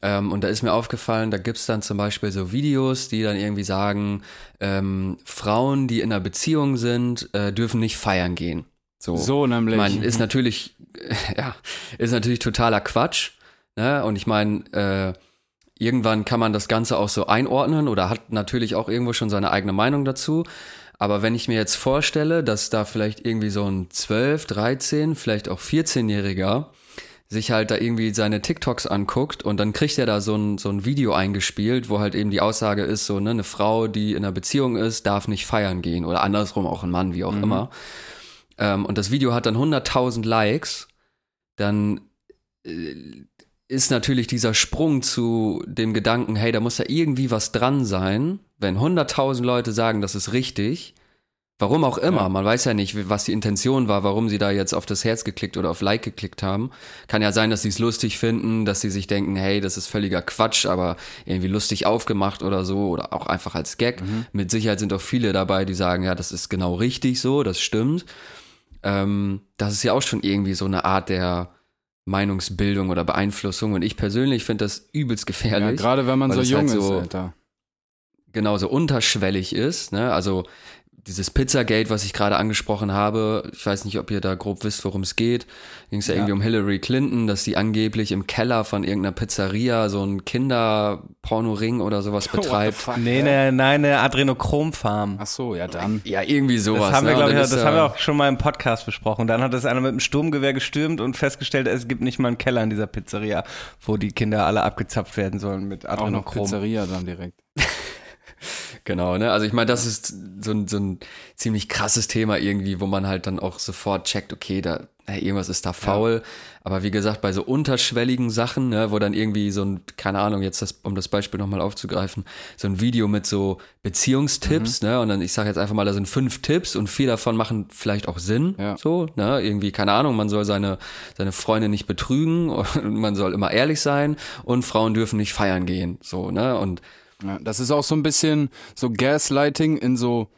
Ähm, und da ist mir aufgefallen, da gibt's dann zum Beispiel so Videos, die dann irgendwie sagen, ähm, Frauen, die in einer Beziehung sind, äh, dürfen nicht feiern gehen. So, So nämlich. ich meine, ist natürlich, ja, ist natürlich totaler Quatsch. Ne? Und ich meine, äh, irgendwann kann man das Ganze auch so einordnen oder hat natürlich auch irgendwo schon seine eigene Meinung dazu. Aber wenn ich mir jetzt vorstelle, dass da vielleicht irgendwie so ein 12, 13, vielleicht auch 14-Jähriger sich halt da irgendwie seine TikToks anguckt und dann kriegt er da so ein, so ein Video eingespielt, wo halt eben die Aussage ist, so, ne, eine Frau, die in einer Beziehung ist, darf nicht feiern gehen oder andersrum auch ein Mann, wie auch immer. Ähm, und das Video hat dann 100.000 Likes, dann äh, ist natürlich dieser Sprung zu dem Gedanken, hey, da muss ja irgendwie was dran sein, wenn 100.000 Leute sagen, das ist richtig. Warum auch immer, Ja. man weiß ja nicht, was die Intention war, warum sie da jetzt auf das Herz geklickt oder auf Like geklickt haben. Kann ja sein, dass sie es lustig finden, dass sie sich denken, hey, das ist völliger Quatsch, aber irgendwie lustig aufgemacht oder so oder auch einfach als Gag. Mit Sicherheit sind auch viele dabei, die sagen, ja, das ist genau richtig so, das stimmt. Ähm, das ist ja auch schon irgendwie so eine Art der Meinungsbildung oder Beeinflussung und ich persönlich finde das übelst ja, gefährlich gerade wenn man so jung halt ist, so- Alter. genauso unterschwellig ist. Ne? Also dieses Pizzagate, was ich gerade angesprochen habe, ich weiß nicht, ob ihr da grob wisst, worum es geht. Ging es ja, irgendwie um Hillary Clinton, dass sie angeblich im Keller von irgendeiner Pizzeria so einen Kinderpornoring oder sowas betreibt. Fuck, nee, ne, nein, eine Adrenochrom-Farm. Ach so, ja dann. Ja, irgendwie sowas. Das haben wir, ne? glaube ich, das ist, haben wir äh, auch schon mal im Podcast besprochen. Dann hat das einer mit einem Sturmgewehr gestürmt und festgestellt, es gibt nicht mal einen Keller in dieser Pizzeria, wo die Kinder alle abgezapft werden sollen mit Auch noch Adrenochrom. Pizzeria dann direkt. Genau, ne? Also ich meine, das ist so ein, so ein ziemlich krasses Thema irgendwie, wo man halt dann auch sofort checkt, okay, da hey, irgendwas ist da faul. Aber wie gesagt, bei so unterschwelligen Sachen, ne, wo dann irgendwie so ein, keine Ahnung, jetzt das, um das Beispiel nochmal aufzugreifen, so ein Video mit so Beziehungstipps, ne? Und dann, ich sage jetzt einfach mal, da sind fünf Tipps und vier davon machen vielleicht auch Sinn. Ja. So, ne? Irgendwie, keine Ahnung, man soll seine, seine Freundin nicht betrügen und man soll immer ehrlich sein und Frauen dürfen nicht feiern gehen. So, ne? Und Ja, das ist auch so ein bisschen so Gaslighting in so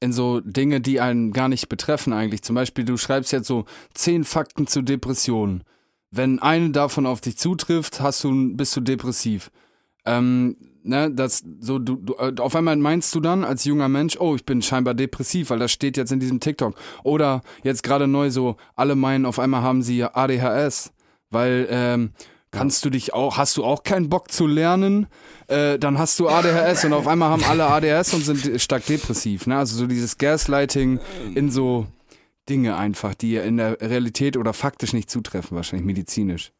in so Dinge, die einen gar nicht betreffen eigentlich. Zum Beispiel, du schreibst jetzt so zehn Fakten zu Depressionen. Wenn eine davon auf dich zutrifft, hast du, bist du depressiv. Ähm, ne, das so du, du äh, auf einmal meinst du dann als junger Mensch, oh, ich bin scheinbar depressiv, weil das steht jetzt in diesem TikTok. Oder jetzt gerade neu so, alle meinen, auf einmal haben sie ADHS, weil ähm, kannst du dich auch, hast du auch keinen Bock zu lernen, äh, dann hast du ADHS und auf einmal haben alle ADHS und sind stark depressiv. Ne? Also so dieses Gaslighting in so Dinge einfach, die in der Realität oder faktisch nicht zutreffen, wahrscheinlich medizinisch.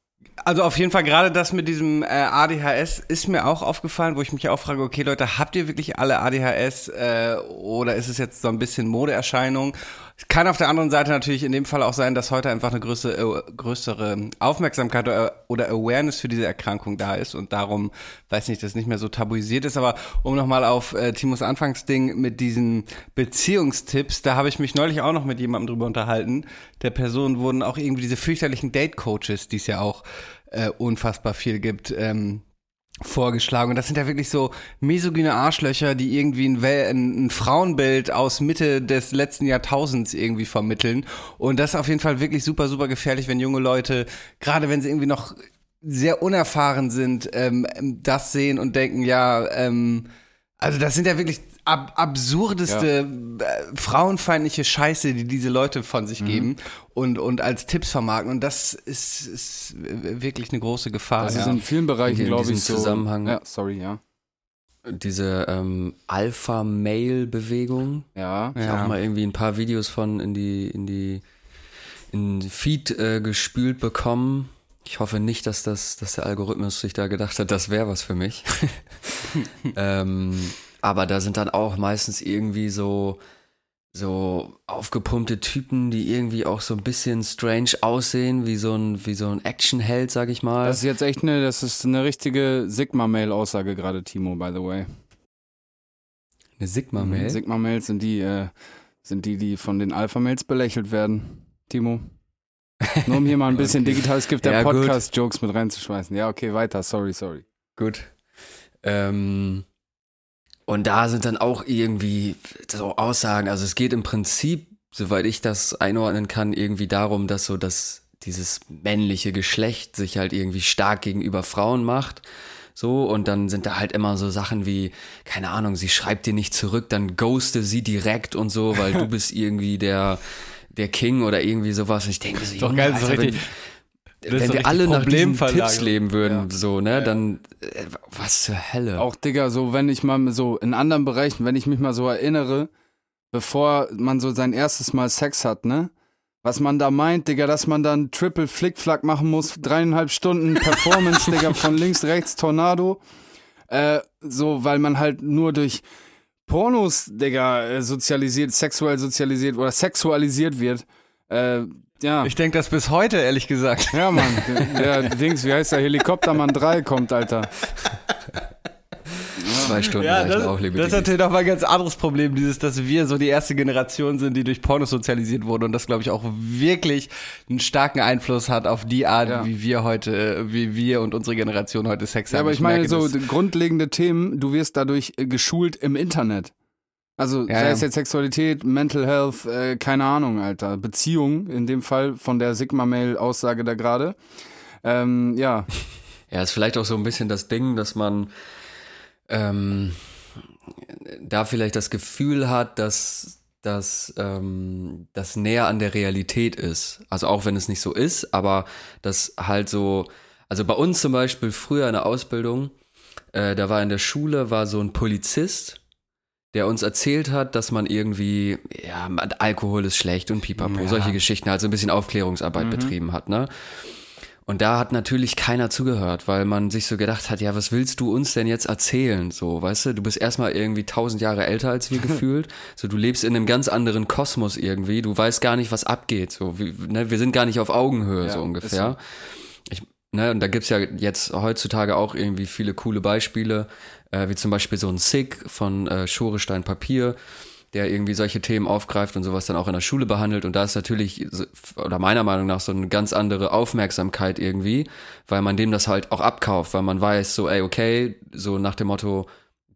Also auf jeden Fall gerade das mit diesem äh, ADHS ist mir auch aufgefallen, wo ich mich auch frage, okay Leute, habt ihr wirklich alle ADHS äh, oder ist es jetzt so ein bisschen Modeerscheinung? Es kann auf der anderen Seite natürlich in dem Fall auch sein, dass heute einfach eine größere, äh, größere Aufmerksamkeit oder, Awareness für diese Erkrankung da ist und darum, weiß nicht, das nicht mehr so tabuisiert ist. Aber um nochmal auf äh, Timos Anfangsding mit diesen Beziehungstipps, da habe ich mich neulich auch noch mit jemandem drüber unterhalten. Der Person wurden auch irgendwie diese fürchterlichen Date-Coaches, die es ja auch äh, unfassbar viel gibt, ähm, vorgeschlagen. Und das sind ja wirklich so misogyne Arschlöcher, die irgendwie ein, Wel ein, ein Frauenbild aus Mitte des letzten Jahrtausends irgendwie vermitteln. Und das ist auf jeden Fall wirklich super, super gefährlich, wenn junge Leute, gerade wenn sie irgendwie noch sehr unerfahren sind, ähm, das sehen und denken, ja, ähm, also das sind ja wirklich ab absurdeste äh, frauenfeindliche Scheiße, die diese Leute von sich geben und, und als Tipps vermarkten. Und das ist, ist wirklich eine große Gefahr. Das ja. ist in vielen Bereichen, glaube ich, so. Zusammenhang. Ja, sorry, ja. diese ähm, Alpha-Mail-Bewegung. Ja. Ich habe auch mal irgendwie ein paar Videos von in die, in die, in die Feed äh, gespült bekommen. Ich hoffe nicht, dass das, dass der Algorithmus sich da gedacht hat, das wäre was für mich. ähm, aber da sind dann auch meistens irgendwie so, so aufgepumpte Typen, die irgendwie auch so ein bisschen strange aussehen, wie so ein, wie so ein Actionheld, sag ich mal. Das ist jetzt echt eine, das ist eine richtige Sigma-Mail-Aussage gerade, Timo, by the way. Eine Sigma-Mail. Sigma-Mails sind die, äh, sind die, die von den Alpha-Mails belächelt werden, Timo. Nur um hier mal ein bisschen Okay. digitales Gift der Ja. Podcast-Jokes mit reinzuschmeißen. Ja, okay, weiter, sorry, sorry. Gut. Ähm, und da sind dann auch irgendwie so Aussagen, also es geht im Prinzip, soweit ich das einordnen kann, irgendwie darum, dass so das, dieses männliche Geschlecht sich halt irgendwie stark gegenüber Frauen macht. So, und dann sind da halt immer so Sachen wie, keine Ahnung, sie schreibt dir nicht zurück, dann ghoste sie direkt und so, weil du bist irgendwie der, der King oder irgendwie sowas. Und ich denke so, Doch geil, so Alter, richtig- wenn, wir alle nach diesen. Tipps leben würden, so, ne, dann, äh, was zur Hölle. Auch, Digga, so, wenn ich mal so in anderen Bereichen, wenn ich mich mal so erinnere, bevor man so sein erstes Mal Sex hat, ne? Was man da meint, Digga, dass man dann Triple Flickflack machen muss, dreieinhalb Stunden Performance, Digga, von links, rechts, Tornado. Äh, so, weil man halt nur durch Pornos, Digga, äh, sozialisiert, sexuell sozialisiert oder sexualisiert wird. Äh, ja. Ich denke das bis heute, ehrlich gesagt. ja, Mann. Der, der Dings, wie heißt der? Helikoptermann 3 kommt, Alter. Zwei Stunden Ja, das, auch, liebe das ist natürlich nochmal ein ganz anderes Problem, dieses, dass wir so die erste Generation sind, die durch Pornos sozialisiert wurde und das, glaube ich, auch wirklich einen starken Einfluss hat auf die Art, Ja. wie wir heute, wie wir und unsere Generation heute Sex Ja, haben. aber ich meine, merke so grundlegende Themen, du wirst dadurch geschult im Internet. Also Ja, sei ja. es jetzt Sexualität, Mental Health, äh, keine Ahnung, Alter. Beziehung, in dem Fall von der Sigma-Mail-Aussage da gerade. Ähm, ja, Ja, ist vielleicht auch so ein bisschen das Ding, dass man ähm, da vielleicht das Gefühl hat, dass dass ähm, das näher an der Realität ist. Also auch wenn es nicht so ist, aber das halt so, also bei uns zum Beispiel früher in der Ausbildung, äh, da war in der Schule war so ein Polizist, der uns erzählt hat, dass man irgendwie, ja, Alkohol ist schlecht und pipapo, Ja. solche Geschichten, halt so ein bisschen Aufklärungsarbeit betrieben hat, ne? Und da hat natürlich keiner zugehört, weil man sich so gedacht hat, ja, was willst du uns denn jetzt erzählen? So, weißt du, du bist erstmal irgendwie tausend Jahre älter als wir gefühlt. So, du lebst in einem ganz anderen Kosmos irgendwie. Du weißt gar nicht, was abgeht. So, wie, ne, wir sind gar nicht auf Augenhöhe, Ja, so ungefähr. Ne, und da gibt's ja jetzt heutzutage auch irgendwie viele coole Beispiele, äh, wie zum Beispiel so ein Sick von äh, Schorestein Papier, der irgendwie solche Themen aufgreift und sowas dann auch in der Schule behandelt. Und da ist natürlich, oder meiner Meinung nach, so eine ganz andere Aufmerksamkeit irgendwie, weil man dem das halt auch abkauft, weil man weiß, so, ey, okay, so nach dem Motto,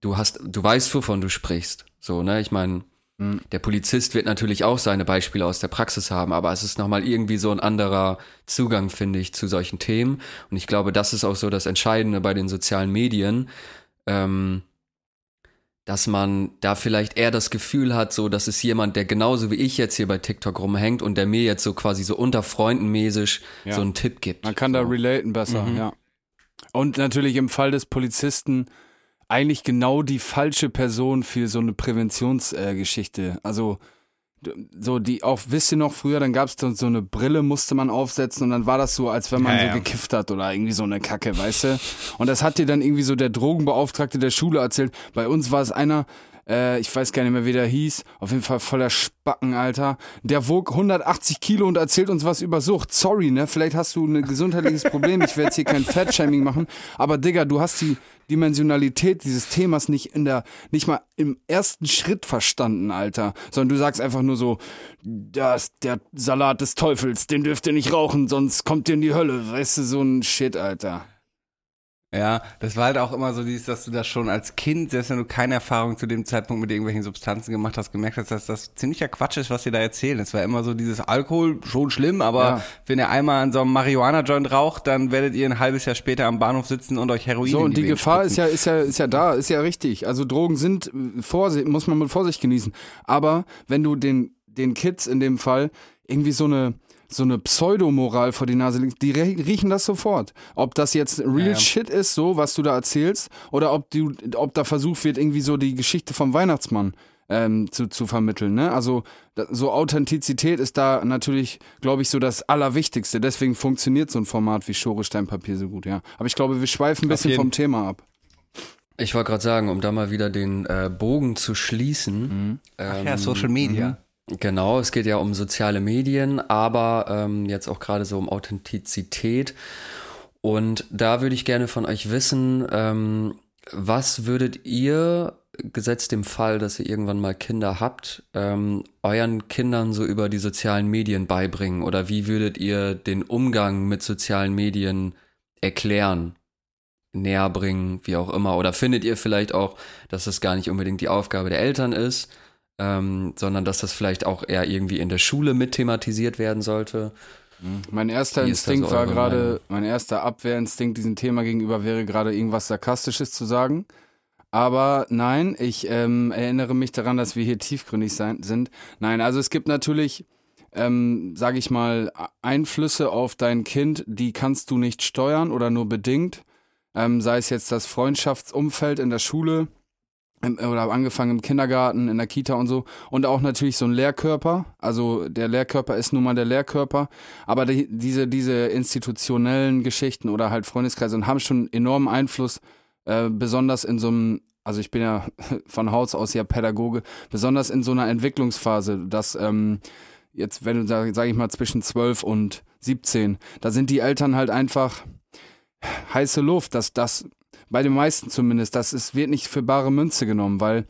du hast, du weißt, wovon du sprichst. So, ne, ich meine, der Polizist wird natürlich auch seine Beispiele aus der Praxis haben, aber es ist nochmal irgendwie so ein anderer Zugang, finde ich, zu solchen Themen. Und ich glaube, das ist auch so das Entscheidende bei den sozialen Medien, ähm, dass man da vielleicht eher das Gefühl hat, so, dass es jemand, der genauso wie ich jetzt hier bei TikTok rumhängt und der mir jetzt so quasi so unter Freunden mäßig Ja. so einen Tipp gibt. Man kann da so. relaten besser, Mhm. ja. Und natürlich im Fall des Polizisten eigentlich genau die falsche Person für so eine Präventionsgeschichte. Äh, also so die auch, wisst ihr noch, früher, dann gab es so, so eine Brille, musste man aufsetzen und dann war das so, als wenn man Ja, so ja. gekifft hat oder irgendwie so eine Kacke, weißt du? Und das hat dir dann irgendwie so der Drogenbeauftragte der Schule erzählt. Bei uns war es einer, äh, ich weiß gar nicht mehr, wie der hieß, auf jeden Fall voller Spacken, Alter. Der wog 180 Kilo und erzählt uns was über Sucht. Sorry, ne? Vielleicht hast du ein gesundheitliches Problem. Ich werde jetzt hier kein Fat-Shaming machen. Aber Digga, du hast die Dimensionalität dieses Themas nicht in der, nicht mal im ersten Schritt verstanden, Alter. Sondern du sagst einfach nur so, das, der Salat des Teufels, den dürft ihr nicht rauchen, sonst kommt ihr in die Hölle. Weißt du, so ein Shit, Alter. Ja, das war halt auch immer so dieses, dass du das schon als Kind, selbst wenn du keine Erfahrung zu dem Zeitpunkt mit irgendwelchen Substanzen gemacht hast, gemerkt hast, dass das ziemlicher Quatsch ist, was sie da erzählen. Es war immer so dieses Alkohol, schon schlimm, aber Ja. wenn ihr einmal an so einem Marihuana-Joint raucht, dann werdet ihr ein halbes Jahr später am Bahnhof sitzen und euch Heroin So, und die Venen Gefahr ist ja, ist ja, ist ja da, ist ja richtig. Also Drogen sind, äh, Vorsicht, muss man mit Vorsicht genießen. Aber wenn du den, den Kids in dem Fall irgendwie so eine, so eine Pseudomoral vor die Nase legst, die rie- riechen das sofort. Ob das jetzt real Ja, ja. shit ist, so, was du da erzählst, oder ob du, ob da versucht wird, irgendwie so die Geschichte vom Weihnachtsmann ähm, zu, zu vermitteln. Ne? Also so Authentizität ist da natürlich, glaube ich, so das Allerwichtigste. Deswegen funktioniert so ein Format wie Schoresteinpapier so gut, ja. Aber ich glaube, wir schweifen ein bisschen vom Thema ab. Ich wollte gerade sagen, um da mal wieder den äh, Bogen zu schließen. Ach ähm, ja, Social Media. Genau, es geht ja um soziale Medien, aber ähm, jetzt auch gerade so um Authentizität. Und da würde ich gerne von euch wissen, ähm, was würdet ihr, gesetzt dem Fall, dass ihr irgendwann mal Kinder habt, ähm, euren Kindern so über die sozialen Medien beibringen? Oder wie würdet ihr den Umgang mit sozialen Medien erklären? näher bringen, wie auch immer? Oder findet ihr vielleicht auch, dass das gar nicht unbedingt die Aufgabe der Eltern ist, ähm, sondern dass das vielleicht auch eher irgendwie in der Schule mit thematisiert werden sollte? Mein erster Instinkt so war gerade, mein erster Abwehrinstinkt diesem Thema gegenüber wäre gerade irgendwas Sarkastisches zu sagen. Aber nein, ich ähm, erinnere mich daran, dass wir hier tiefgründig sein, sind. Nein, also es gibt natürlich, ähm, sage ich mal, Einflüsse auf dein Kind, die kannst du nicht steuern oder nur bedingt. Ähm, sei es jetzt das Freundschaftsumfeld in der Schule oder angefangen im Kindergarten, in der Kita und so. Und auch natürlich so ein Lehrkörper. Also der Lehrkörper ist nun mal der Lehrkörper. Aber die, diese, diese institutionellen Geschichten oder halt Freundeskreise und haben schon enormen Einfluss, äh, besonders in so einem, also ich bin ja von Haus aus ja Pädagoge, besonders in so einer Entwicklungsphase, dass ähm, jetzt, wenn du, sag, sag ich mal, zwischen 12 und 17, da sind die Eltern halt einfach heiße Luft, dass das, bei den meisten zumindest, das ist, wird nicht für bare Münze genommen, weil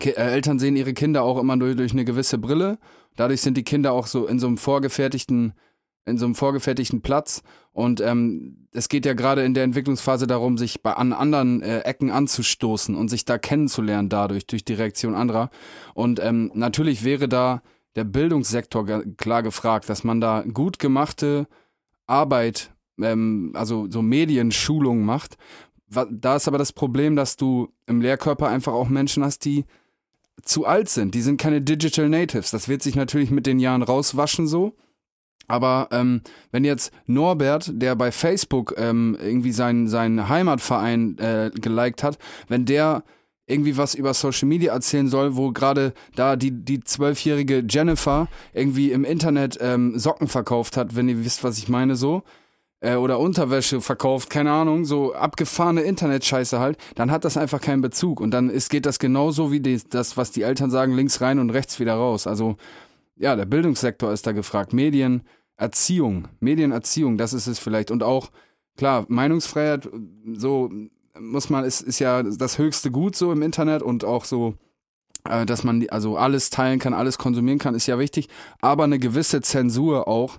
Ki äh, Eltern sehen ihre Kinder auch immer durch, durch eine gewisse Brille. Dadurch sind die Kinder auch so in so einem vorgefertigten, in so einem vorgefertigten Platz. Und ähm, es geht ja gerade in der Entwicklungsphase darum, sich bei an anderen äh, Ecken anzustoßen und sich da kennenzulernen dadurch, durch die Reaktion anderer. Und ähm, natürlich wäre da der Bildungssektor klar gefragt, dass man da gut gemachte Arbeit, ähm, also so Medienschulung macht. Da ist aber das Problem, dass du im Lehrkörper einfach auch Menschen hast, die zu alt sind. Die sind keine Digital Natives. Das wird sich natürlich mit den Jahren rauswaschen so. Aber ähm, wenn jetzt Norbert, der bei Facebook ähm, irgendwie seinen, seinen Heimatverein äh, geliked hat, wenn der irgendwie was über Social Media erzählen soll, wo gerade da die die zwölfjährige Jennifer irgendwie im Internet ähm, Socken verkauft hat, wenn ihr wisst, was ich meine, so äh, oder Unterwäsche verkauft, keine Ahnung, so abgefahrene Internetscheiße halt, dann hat das einfach keinen Bezug und dann ist geht das genauso wie die, das, was die Eltern sagen, links rein und rechts wieder raus. Also ja, der Bildungssektor ist da gefragt, Medien, Erziehung, Medienerziehung, das ist es vielleicht und auch klar Meinungsfreiheit, so muss man, ist, ist ja das höchste Gut so im Internet und auch so, äh, dass man also alles teilen kann, alles konsumieren kann, ist ja wichtig. Aber eine gewisse Zensur auch,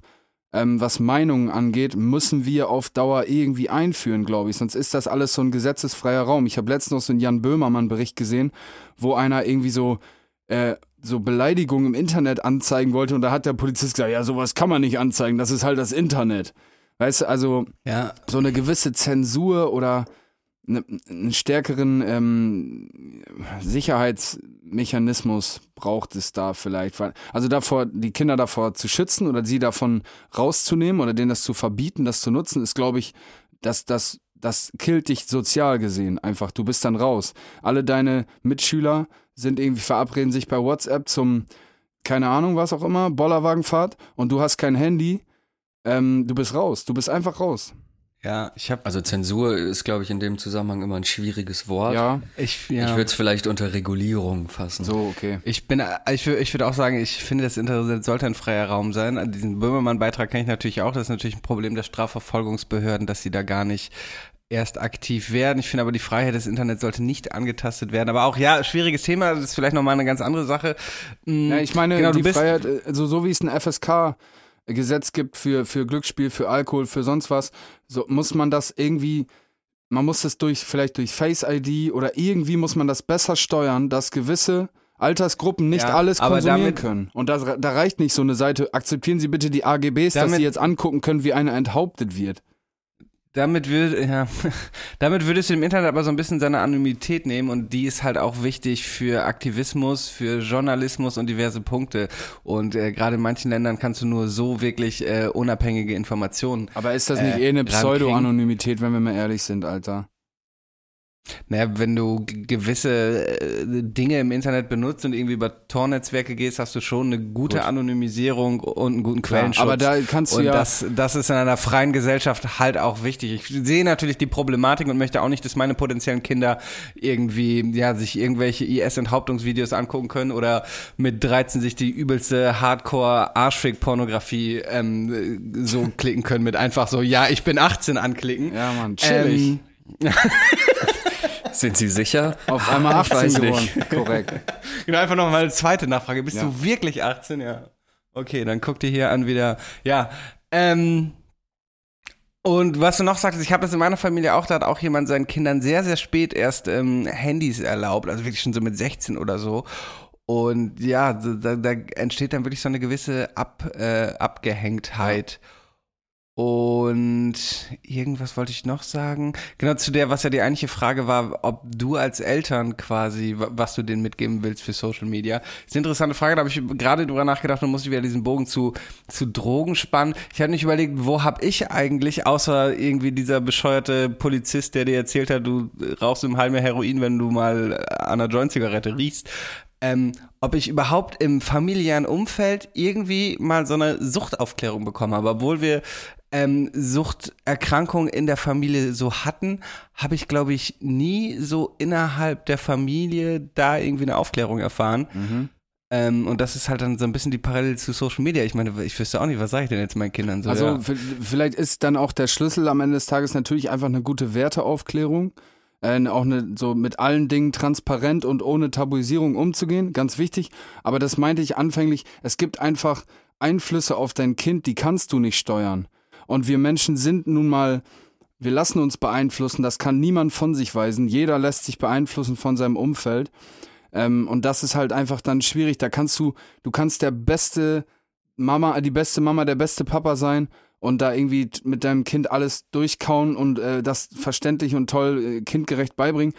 ähm, was Meinungen angeht, müssen wir auf Dauer irgendwie einführen, glaube ich. Sonst ist das alles so ein gesetzesfreier Raum. Ich habe letztens noch so einen Jan Böhmermann-Bericht gesehen, wo einer irgendwie so äh, so Beleidigungen im Internet anzeigen wollte und da hat der Polizist gesagt, ja, sowas kann man nicht anzeigen, das ist halt das Internet. Weißt du, also ja. so eine gewisse Zensur oder einen stärkeren ähm, Sicherheitsmechanismus braucht es da vielleicht. Also davor, die Kinder davor zu schützen oder sie davon rauszunehmen oder denen das zu verbieten, das zu nutzen, ist, glaube ich, dass das das killt dich sozial gesehen einfach. Du bist dann raus. Alle deine Mitschüler sind irgendwie verabreden sich bei WhatsApp zum, keine Ahnung, was auch immer, Bollerwagenfahrt und du hast kein Handy. Ähm, du bist raus. Du bist einfach raus. Ja, ich habe also Zensur ist, glaube ich, in dem Zusammenhang immer ein schwieriges Wort. Ja, ich, ja. ich würde es vielleicht unter Regulierung fassen. So, okay. Ich bin, ich, ich würde auch sagen, ich finde, das Internet sollte ein freier Raum sein. Diesen Böhmermann-Beitrag kenne ich natürlich auch. Das ist natürlich ein Problem der Strafverfolgungsbehörden, dass sie da gar nicht erst aktiv werden. Ich finde aber, die Freiheit des Internets sollte nicht angetastet werden. Aber auch, ja, schwieriges Thema, das ist vielleicht nochmal eine ganz andere Sache. Ja, ich meine, genau, die Freiheit, also so wie es ein FSK Gesetz gibt für, für Glücksspiel, für Alkohol, für sonst was, so muss man das irgendwie, man muss es durch, vielleicht durch Face ID oder irgendwie muss man das besser steuern, dass gewisse Altersgruppen nicht ja, alles konsumieren damit, können. Und das, da reicht nicht so eine Seite, akzeptieren Sie bitte die AGBs, damit, dass Sie jetzt angucken können, wie einer enthauptet wird. Damit, würd, ja, damit würdest du dem Internet aber so ein bisschen seine Anonymität nehmen und die ist halt auch wichtig für Aktivismus, für Journalismus und diverse Punkte. Und äh, gerade in manchen Ländern kannst du nur so wirklich äh, unabhängige Informationen. Aber ist das nicht äh, eh eine Pseudo-Anonymität, wenn wir mal ehrlich sind, Alter? Naja, wenn du gewisse äh, Dinge im Internet benutzt und irgendwie über Tor-Netzwerke gehst, hast du schon eine gute Gut. Anonymisierung und einen guten Quellenschutz. aber da kannst du und ja. Das, das ist in einer freien Gesellschaft halt auch wichtig. Ich sehe natürlich die Problematik und möchte auch nicht, dass meine potenziellen Kinder irgendwie, ja, sich irgendwelche IS-Enthauptungsvideos angucken können oder mit 13 sich die übelste Hardcore-Arschfick-Pornografie ähm, so klicken können mit einfach so, ja, ich bin 18 anklicken. Ja, Mann, chillig. Ähm, Sind Sie sicher? Auf einmal 18 geworden. Korrekt. Genau, einfach nochmal eine zweite Nachfrage. Bist ja. du wirklich 18? Ja. Okay, dann guck dir hier an wieder. Ja, ähm, und was du noch sagtest, ich habe das in meiner Familie auch, da hat auch jemand seinen Kindern sehr, sehr spät erst ähm, Handys erlaubt, also wirklich schon so mit 16 oder so. Und ja, da, da entsteht dann wirklich so eine gewisse Ab, äh, Abgehängtheit. Ja. Und irgendwas wollte ich noch sagen. Genau zu der, was ja die eigentliche Frage war, ob du als Eltern quasi, was du denen mitgeben willst für Social Media. Das ist eine interessante Frage, da habe ich gerade drüber nachgedacht und musste wieder diesen Bogen zu, zu Drogen spannen. Ich hatte nicht überlegt, wo habe ich eigentlich, außer irgendwie dieser bescheuerte Polizist, der dir erzählt hat, du rauchst im halben Heroin, wenn du mal an einer Joint-Zigarette riechst. Ähm, ob ich überhaupt im familiären Umfeld irgendwie mal so eine Suchtaufklärung bekommen habe, obwohl wir ähm, Suchterkrankungen in der Familie so hatten, habe ich, glaube ich, nie so innerhalb der Familie da irgendwie eine Aufklärung erfahren. Mhm. Ähm, und das ist halt dann so ein bisschen die Parallele zu Social Media. Ich meine, ich wüsste auch nicht, was sage ich denn jetzt meinen Kindern so. Also ja. vielleicht ist dann auch der Schlüssel am Ende des Tages natürlich einfach eine gute Werteaufklärung. Äh, auch eine, so mit allen Dingen transparent und ohne Tabuisierung umzugehen, ganz wichtig. Aber das meinte ich anfänglich, es gibt einfach Einflüsse auf dein Kind, die kannst du nicht steuern. Und wir Menschen sind nun mal, wir lassen uns beeinflussen, das kann niemand von sich weisen. Jeder lässt sich beeinflussen von seinem Umfeld. Ähm, und das ist halt einfach dann schwierig. Da kannst du, du kannst der beste Mama, die beste Mama, der beste Papa sein und da irgendwie mit deinem Kind alles durchkauen und äh, das verständlich und toll äh, kindgerecht beibringen.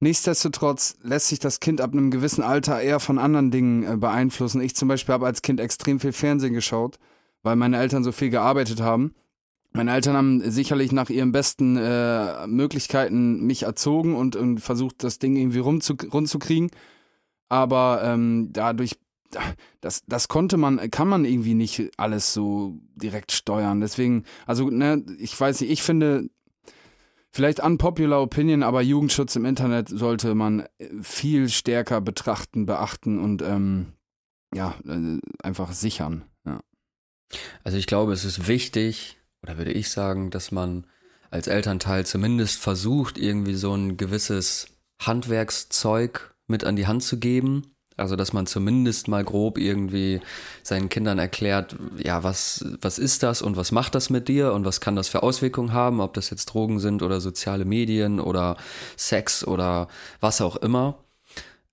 Nichtsdestotrotz lässt sich das Kind ab einem gewissen Alter eher von anderen Dingen äh, beeinflussen. Ich zum Beispiel habe als Kind extrem viel Fernsehen geschaut, weil meine Eltern so viel gearbeitet haben. Meine Eltern haben sicherlich nach ihren besten äh, Möglichkeiten mich erzogen und, und versucht, das Ding irgendwie rumzu, rumzukriegen. Aber ähm, dadurch, das, das konnte man, kann man irgendwie nicht alles so direkt steuern. Deswegen, also, ne, ich weiß nicht, ich finde, vielleicht unpopular Opinion, aber Jugendschutz im Internet sollte man viel stärker betrachten, beachten und ähm, ja, äh, einfach sichern. Also ich glaube, es ist wichtig, oder würde ich sagen, dass man als Elternteil zumindest versucht, irgendwie so ein gewisses Handwerkszeug mit an die Hand zu geben. Also, dass man zumindest mal grob irgendwie seinen Kindern erklärt, ja, was, was ist das und was macht das mit dir und was kann das für Auswirkungen haben, ob das jetzt Drogen sind oder soziale Medien oder Sex oder was auch immer.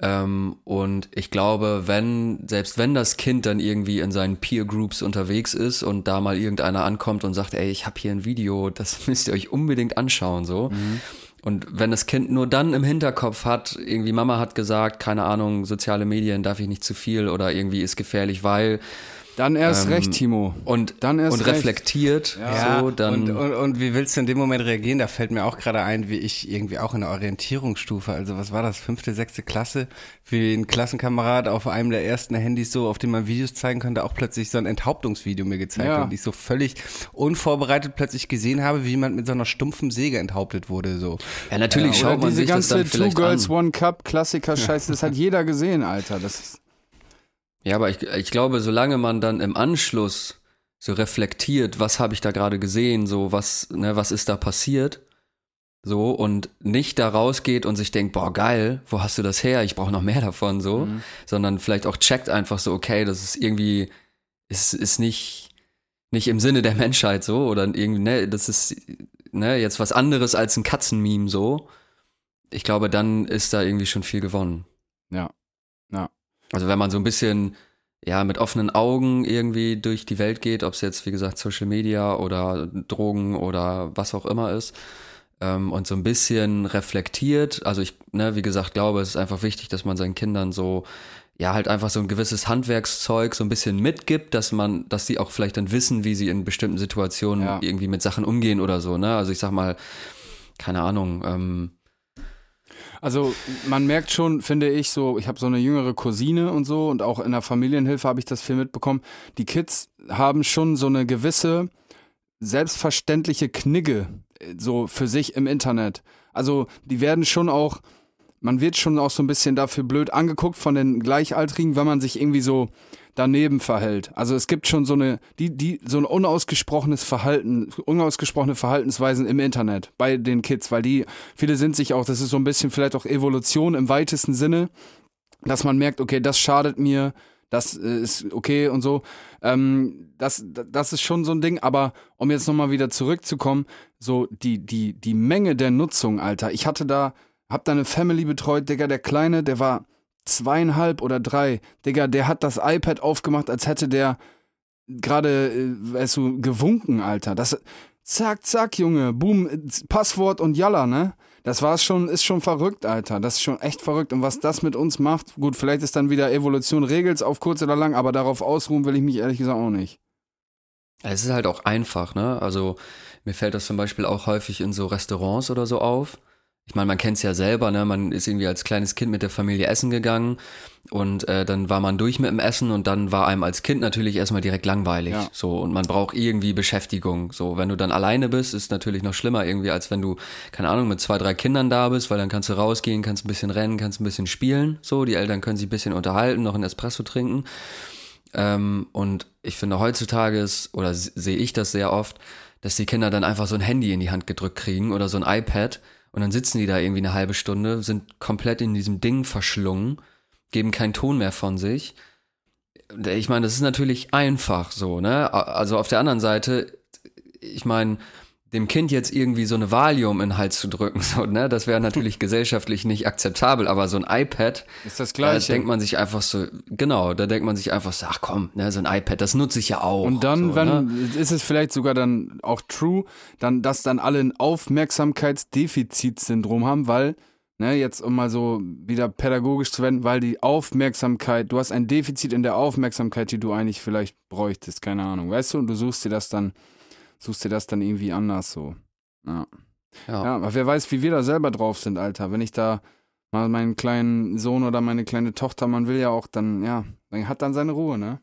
Ähm, und ich glaube, wenn, selbst wenn das Kind dann irgendwie in seinen Peer Groups unterwegs ist und da mal irgendeiner ankommt und sagt, ey, ich habe hier ein Video, das müsst ihr euch unbedingt anschauen, so. Mhm. Und wenn das Kind nur dann im Hinterkopf hat, irgendwie Mama hat gesagt, keine Ahnung, soziale Medien darf ich nicht zu viel oder irgendwie ist gefährlich, weil dann erst ähm, recht, Timo. Und, dann erst und reflektiert. Ja, so, dann und, und, und, wie willst du in dem Moment reagieren? Da fällt mir auch gerade ein, wie ich irgendwie auch in der Orientierungsstufe, also was war das, fünfte, sechste Klasse, wie ein Klassenkamerad auf einem der ersten Handys so, auf dem man Videos zeigen konnte, auch plötzlich so ein Enthauptungsvideo mir gezeigt ja. und ich so völlig unvorbereitet plötzlich gesehen habe, wie jemand mit so einer stumpfen Säge enthauptet wurde. So. Ja, natürlich ja, schaut man diese sich ganze das dann Two Girls an. One Cup Klassiker Scheiße, das hat jeder gesehen, Alter. Das ist ja, aber ich, ich glaube, solange man dann im Anschluss so reflektiert, was habe ich da gerade gesehen, so was, ne, was ist da passiert, so und nicht da rausgeht und sich denkt, boah, geil, wo hast du das her? Ich brauche noch mehr davon, so, mhm. sondern vielleicht auch checkt einfach so, okay, das ist irgendwie, ist, ist nicht, nicht im Sinne der Menschheit so oder irgendwie, ne, das ist, ne, jetzt was anderes als ein Katzenmeme so. Ich glaube, dann ist da irgendwie schon viel gewonnen. Ja. Ja. Also wenn man so ein bisschen ja mit offenen Augen irgendwie durch die Welt geht, ob es jetzt wie gesagt Social Media oder Drogen oder was auch immer ist ähm, und so ein bisschen reflektiert. Also ich, ne, wie gesagt, glaube, es ist einfach wichtig, dass man seinen Kindern so ja halt einfach so ein gewisses Handwerkszeug so ein bisschen mitgibt, dass man, dass sie auch vielleicht dann wissen, wie sie in bestimmten Situationen ja. irgendwie mit Sachen umgehen oder so. Ne, also ich sag mal, keine Ahnung. Ähm, also man merkt schon, finde ich, so, ich habe so eine jüngere Cousine und so und auch in der Familienhilfe habe ich das viel mitbekommen. Die Kids haben schon so eine gewisse selbstverständliche Knigge äh, so für sich im Internet. Also die werden schon auch, man wird schon auch so ein bisschen dafür blöd angeguckt von den Gleichaltrigen, wenn man sich irgendwie so daneben verhält. Also es gibt schon so eine, die, die, so ein unausgesprochenes Verhalten, unausgesprochene Verhaltensweisen im Internet bei den Kids, weil die, viele sind sich auch, das ist so ein bisschen vielleicht auch Evolution im weitesten Sinne, dass man merkt, okay, das schadet mir, das äh, ist okay und so. Ähm, das, das ist schon so ein Ding, aber um jetzt nochmal wieder zurückzukommen, so die, die, die Menge der Nutzung, Alter. Ich hatte da, hab da eine Family betreut, Digga, der Kleine, der war zweieinhalb oder drei. Digga, der hat das iPad aufgemacht, als hätte der gerade, äh, weißt du, gewunken, Alter. Das, zack, zack, Junge, boom, Passwort und Jalla, ne? Das war schon, ist schon verrückt, Alter. Das ist schon echt verrückt. Und was das mit uns macht, gut, vielleicht ist dann wieder Evolution, regelt's auf kurz oder lang, aber darauf ausruhen will ich mich ehrlich gesagt auch nicht. Es ist halt auch einfach, ne? Also, mir fällt das zum Beispiel auch häufig in so Restaurants oder so auf ich meine, man kennt es ja selber, ne? Man ist irgendwie als kleines Kind mit der Familie essen gegangen und äh, dann war man durch mit dem Essen und dann war einem als Kind natürlich erstmal direkt langweilig. Ja. So, und man braucht irgendwie Beschäftigung. So, wenn du dann alleine bist, ist natürlich noch schlimmer irgendwie, als wenn du, keine Ahnung, mit zwei, drei Kindern da bist, weil dann kannst du rausgehen, kannst ein bisschen rennen, kannst ein bisschen spielen. So, die Eltern können sich ein bisschen unterhalten, noch ein Espresso trinken. Ähm, und ich finde heutzutage ist, oder sehe ich das sehr oft, dass die Kinder dann einfach so ein Handy in die Hand gedrückt kriegen oder so ein iPad und dann sitzen die da irgendwie eine halbe Stunde, sind komplett in diesem Ding verschlungen, geben keinen Ton mehr von sich. Ich meine, das ist natürlich einfach so, ne? Also auf der anderen Seite, ich meine, dem Kind jetzt irgendwie so eine Valium in den Hals zu drücken, so, ne, das wäre natürlich gesellschaftlich nicht akzeptabel, aber so ein iPad, ist das gleiche. Da denkt man sich einfach so, genau, da denkt man sich einfach so, ach komm, ne, so ein iPad, das nutze ich ja auch. Und dann, so, wenn, ne? ist es vielleicht sogar dann auch true, dann, dass dann alle ein Aufmerksamkeitsdefizitsyndrom haben, weil ne, jetzt um mal so wieder pädagogisch zu werden, weil die Aufmerksamkeit, du hast ein Defizit in der Aufmerksamkeit, die du eigentlich vielleicht bräuchtest, keine Ahnung, weißt du, und du suchst dir das dann, suchst dir das dann irgendwie anders so. Ja. Ja, ja aber wer weiß, wie wir da selber drauf sind, Alter. Wenn ich da mal meinen kleinen Sohn oder meine kleine Tochter, man will ja auch dann, ja, man hat dann seine Ruhe, ne?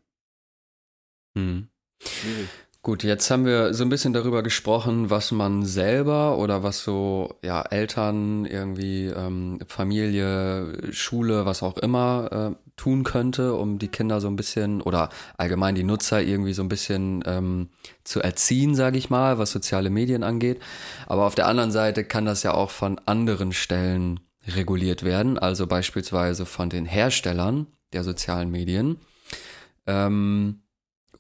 Hm. Schwierig. Gut, jetzt haben wir so ein bisschen darüber gesprochen, was man selber oder was so ja Eltern irgendwie ähm, Familie, Schule, was auch immer äh, tun könnte, um die Kinder so ein bisschen oder allgemein die Nutzer irgendwie so ein bisschen ähm, zu erziehen, sage ich mal, was soziale Medien angeht. Aber auf der anderen Seite kann das ja auch von anderen Stellen reguliert werden, also beispielsweise von den Herstellern der sozialen Medien. Ähm,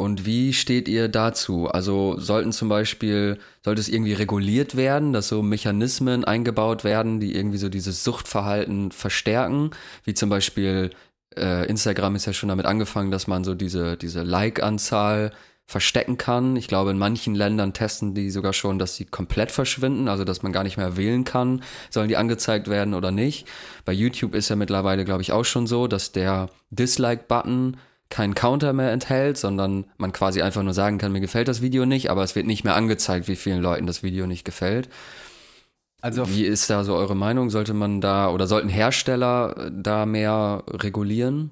und wie steht ihr dazu? Also sollten zum Beispiel, sollte es irgendwie reguliert werden, dass so Mechanismen eingebaut werden, die irgendwie so dieses Suchtverhalten verstärken, wie zum Beispiel äh, Instagram ist ja schon damit angefangen, dass man so diese, diese Like-Anzahl verstecken kann. Ich glaube, in manchen Ländern testen die sogar schon, dass sie komplett verschwinden, also dass man gar nicht mehr wählen kann, sollen die angezeigt werden oder nicht. Bei YouTube ist ja mittlerweile, glaube ich, auch schon so, dass der Dislike-Button keinen Counter mehr enthält, sondern man quasi einfach nur sagen kann, mir gefällt das Video nicht, aber es wird nicht mehr angezeigt, wie vielen Leuten das Video nicht gefällt. Also wie ist da so eure Meinung? Sollte man da oder sollten Hersteller äh, da mehr regulieren?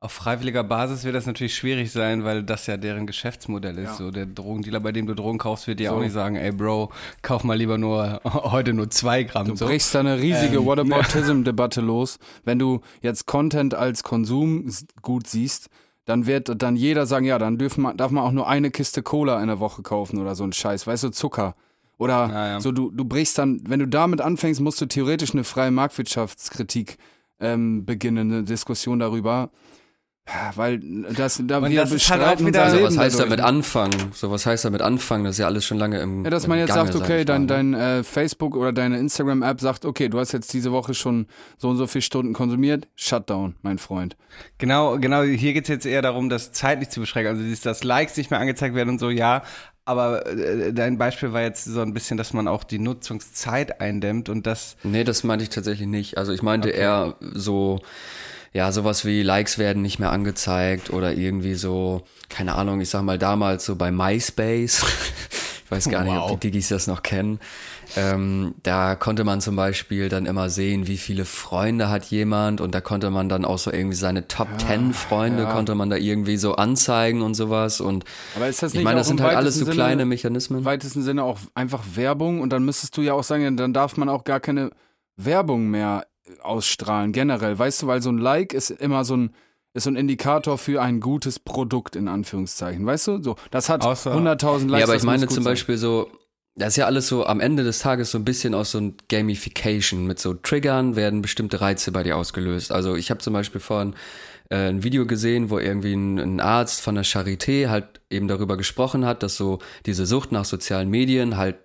Auf freiwilliger Basis wird das natürlich schwierig sein, weil das ja deren Geschäftsmodell ist. Ja. So der Drogendealer, bei dem du Drogen kaufst, wird dir so. auch nicht sagen, ey Bro, kauf mal lieber nur heute nur zwei Gramm. Du so. brichst da eine riesige ähm, Whataboutism-Debatte los. Wenn du jetzt Content als Konsum gut siehst, dann wird dann jeder sagen, ja, dann dürfen, darf man auch nur eine Kiste Cola in der Woche kaufen oder so ein Scheiß, weißt du, Zucker. Oder ja, so, du, du brichst dann, wenn du damit anfängst, musst du theoretisch eine freie Marktwirtschaftskritik ähm, beginnen, eine Diskussion darüber. Weil das, da wir das bestreiten halt wieder also, was heißt damit anfangen? So was heißt damit anfangen? Das ist ja alles schon lange im Ja, dass man jetzt Gange, sagt, okay, dein, dein äh, Facebook oder deine Instagram-App sagt, okay, du hast jetzt diese Woche schon so und so viele Stunden konsumiert, Shutdown, mein Freund. Genau, genau, hier geht es jetzt eher darum, das zeitlich zu beschränken. Also dass Likes nicht mehr angezeigt werden und so, ja, aber äh, dein Beispiel war jetzt so ein bisschen, dass man auch die Nutzungszeit eindämmt und das. Nee, das meinte ich tatsächlich nicht. Also ich meinte okay. eher so, ja, sowas wie Likes werden nicht mehr angezeigt oder irgendwie so, keine Ahnung, ich sag mal damals so bei MySpace. ich weiß gar wow. nicht, ob die Digis das noch kennen. Ähm, da konnte man zum Beispiel dann immer sehen, wie viele Freunde hat jemand und da konnte man dann auch so irgendwie seine Top ja, 10 Freunde ja. konnte man da irgendwie so anzeigen und sowas und Aber ist das nicht ich meine, das sind halt alles so Sinne, kleine Mechanismen. Im weitesten Sinne auch einfach Werbung und dann müsstest du ja auch sagen, dann darf man auch gar keine Werbung mehr ausstrahlen, generell. Weißt du, weil so ein Like ist immer so ein, ist so ein Indikator für ein gutes Produkt, in Anführungszeichen. Weißt du? So, das hat 100.000 Likes. Ja, aber ich meine zum sein. Beispiel so, das ist ja alles so am Ende des Tages so ein bisschen aus so ein Gamification. Mit so Triggern werden bestimmte Reize bei dir ausgelöst. Also ich habe zum Beispiel vorhin äh, ein Video gesehen, wo irgendwie ein, ein, Arzt von der Charité halt eben darüber gesprochen hat, dass so diese Sucht nach sozialen Medien halt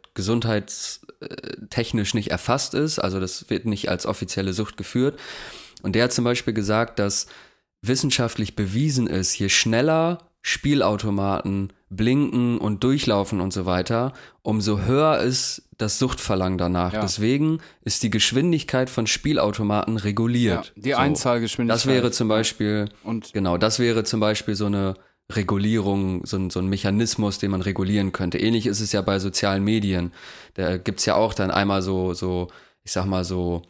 gesundheitstechnisch nicht erfasst ist. Also das wird nicht als offizielle Sucht geführt. Und der hat zum Beispiel gesagt, dass wissenschaftlich bewiesen ist, je schneller Spielautomaten blinken und durchlaufen und so weiter, umso höher ist das Suchtverlangen danach. Ja. Deswegen ist die Geschwindigkeit von Spielautomaten reguliert. Ja, die so. Einzahlgeschwindigkeit. Das wäre zum Beispiel, und genau, das wäre zum Beispiel so eine Regulierung, so ein, so ein Mechanismus, den man regulieren könnte. Ähnlich ist es ja bei sozialen Medien. Da gibt's ja auch dann einmal so, so, ich sag mal so,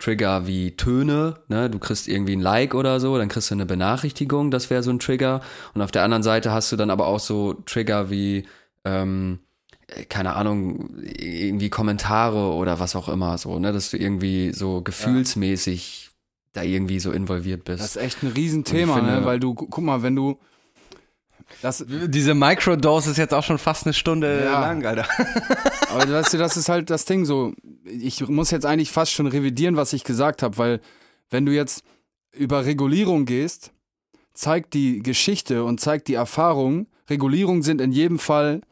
Trigger wie Töne, ne? Du kriegst irgendwie ein Like oder so, dann kriegst du eine Benachrichtigung, das wäre so ein Trigger. Und auf der anderen Seite hast du dann aber auch so Trigger wie, ähm, keine Ahnung, irgendwie Kommentare oder was auch immer, so, ne? Dass du irgendwie so gefühlsmäßig ja. da irgendwie so involviert bist. Das ist echt ein Riesenthema, finde, ne? Weil du, guck mal, wenn du das, Diese Microdose ist jetzt auch schon fast eine Stunde ja. lang, Alter. Aber weißt du, das ist halt das Ding so. Ich muss jetzt eigentlich fast schon revidieren, was ich gesagt habe, weil wenn du jetzt über Regulierung gehst, zeigt die Geschichte und zeigt die Erfahrung, Regulierungen sind in jedem Fall,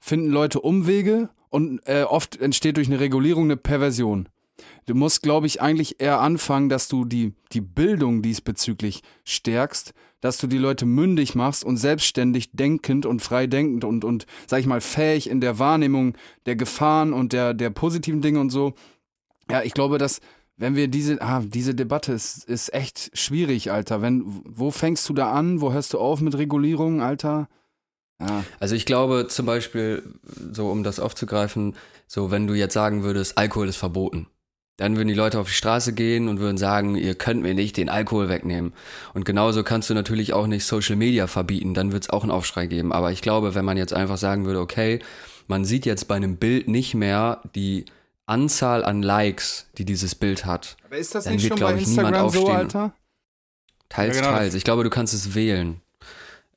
finden Leute Umwege und äh, oft entsteht durch eine Regulierung eine Perversion. Du musst, glaube ich, eigentlich eher anfangen, dass du die, die Bildung diesbezüglich stärkst, dass du die Leute mündig machst und selbstständig denkend und frei denkend und, und sag ich mal, fähig in der Wahrnehmung der Gefahren und der, der positiven Dinge und so. Ja, ich glaube, dass wenn wir diese, ah, diese Debatte ist, ist echt schwierig, Alter. Wenn, wo fängst du da an? Wo hörst du auf mit Regulierung, Alter? Ja. Also ich glaube zum Beispiel, so um das aufzugreifen, so wenn du jetzt sagen würdest, Alkohol ist verboten, dann würden die Leute auf die Straße gehen und würden sagen, ihr könnt mir nicht den Alkohol wegnehmen. Und genauso kannst du natürlich auch nicht Social Media verbieten, dann wird es auch einen Aufschrei geben. Aber ich glaube, wenn man jetzt einfach sagen würde, okay, man sieht jetzt bei einem Bild nicht mehr die Anzahl an Likes, die dieses Bild hat. Aber ist das dann nicht wird, schon bei ich, Instagram so, Alter? Teils, ja, genau. teils. Ich glaube, du kannst es wählen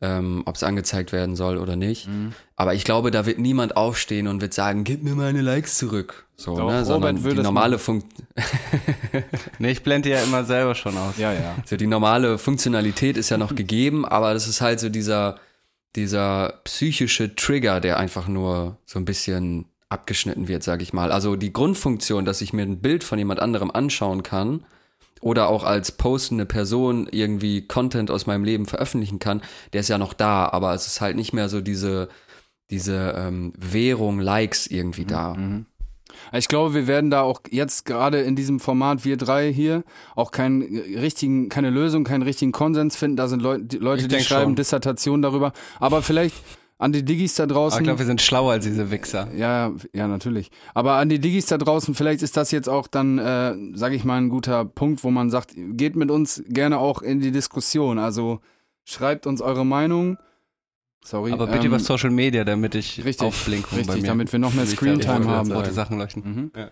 ähm, ob es angezeigt werden soll oder nicht. Mhm. Aber ich glaube, da wird niemand aufstehen und wird sagen, gib mir meine Likes zurück. So, Doch, ne? Sondern die normale Funktion. nee, ich blende ja immer selber schon aus. Ja, ja. So, die normale Funktionalität ist ja noch gegeben, aber das ist halt so dieser, dieser psychische Trigger, der einfach nur so ein bisschen abgeschnitten wird, sag ich mal. Also die Grundfunktion, dass ich mir ein Bild von jemand anderem anschauen kann, oder auch als postende Person irgendwie Content aus meinem Leben veröffentlichen kann, der ist ja noch da, aber es ist halt nicht mehr so diese, diese ähm, Währung Likes irgendwie mhm, da. Mhm. Ich glaube, wir werden da auch jetzt gerade in diesem Format, wir drei hier, auch keinen richtigen, keine Lösung, keinen richtigen Konsens finden. Da sind Leut, Leute, die schreiben schon. Dissertationen darüber. Aber vielleicht an die Diggis da draußen. Aber ich glaube, wir sind schlauer als diese Wichser. Ja, ja, natürlich. Aber an die Diggis da draußen, vielleicht ist das jetzt auch dann, äh, sage ich mal, ein guter Punkt, wo man sagt, geht mit uns gerne auch in die Diskussion. Also schreibt uns eure Meinung. Sorry. Aber bitte ähm, über Social Media, damit ich richtig, Aufblinkung richtig, damit wir noch mehr Screentime haben. Rote Sachen leuchten. Mhm. Ja.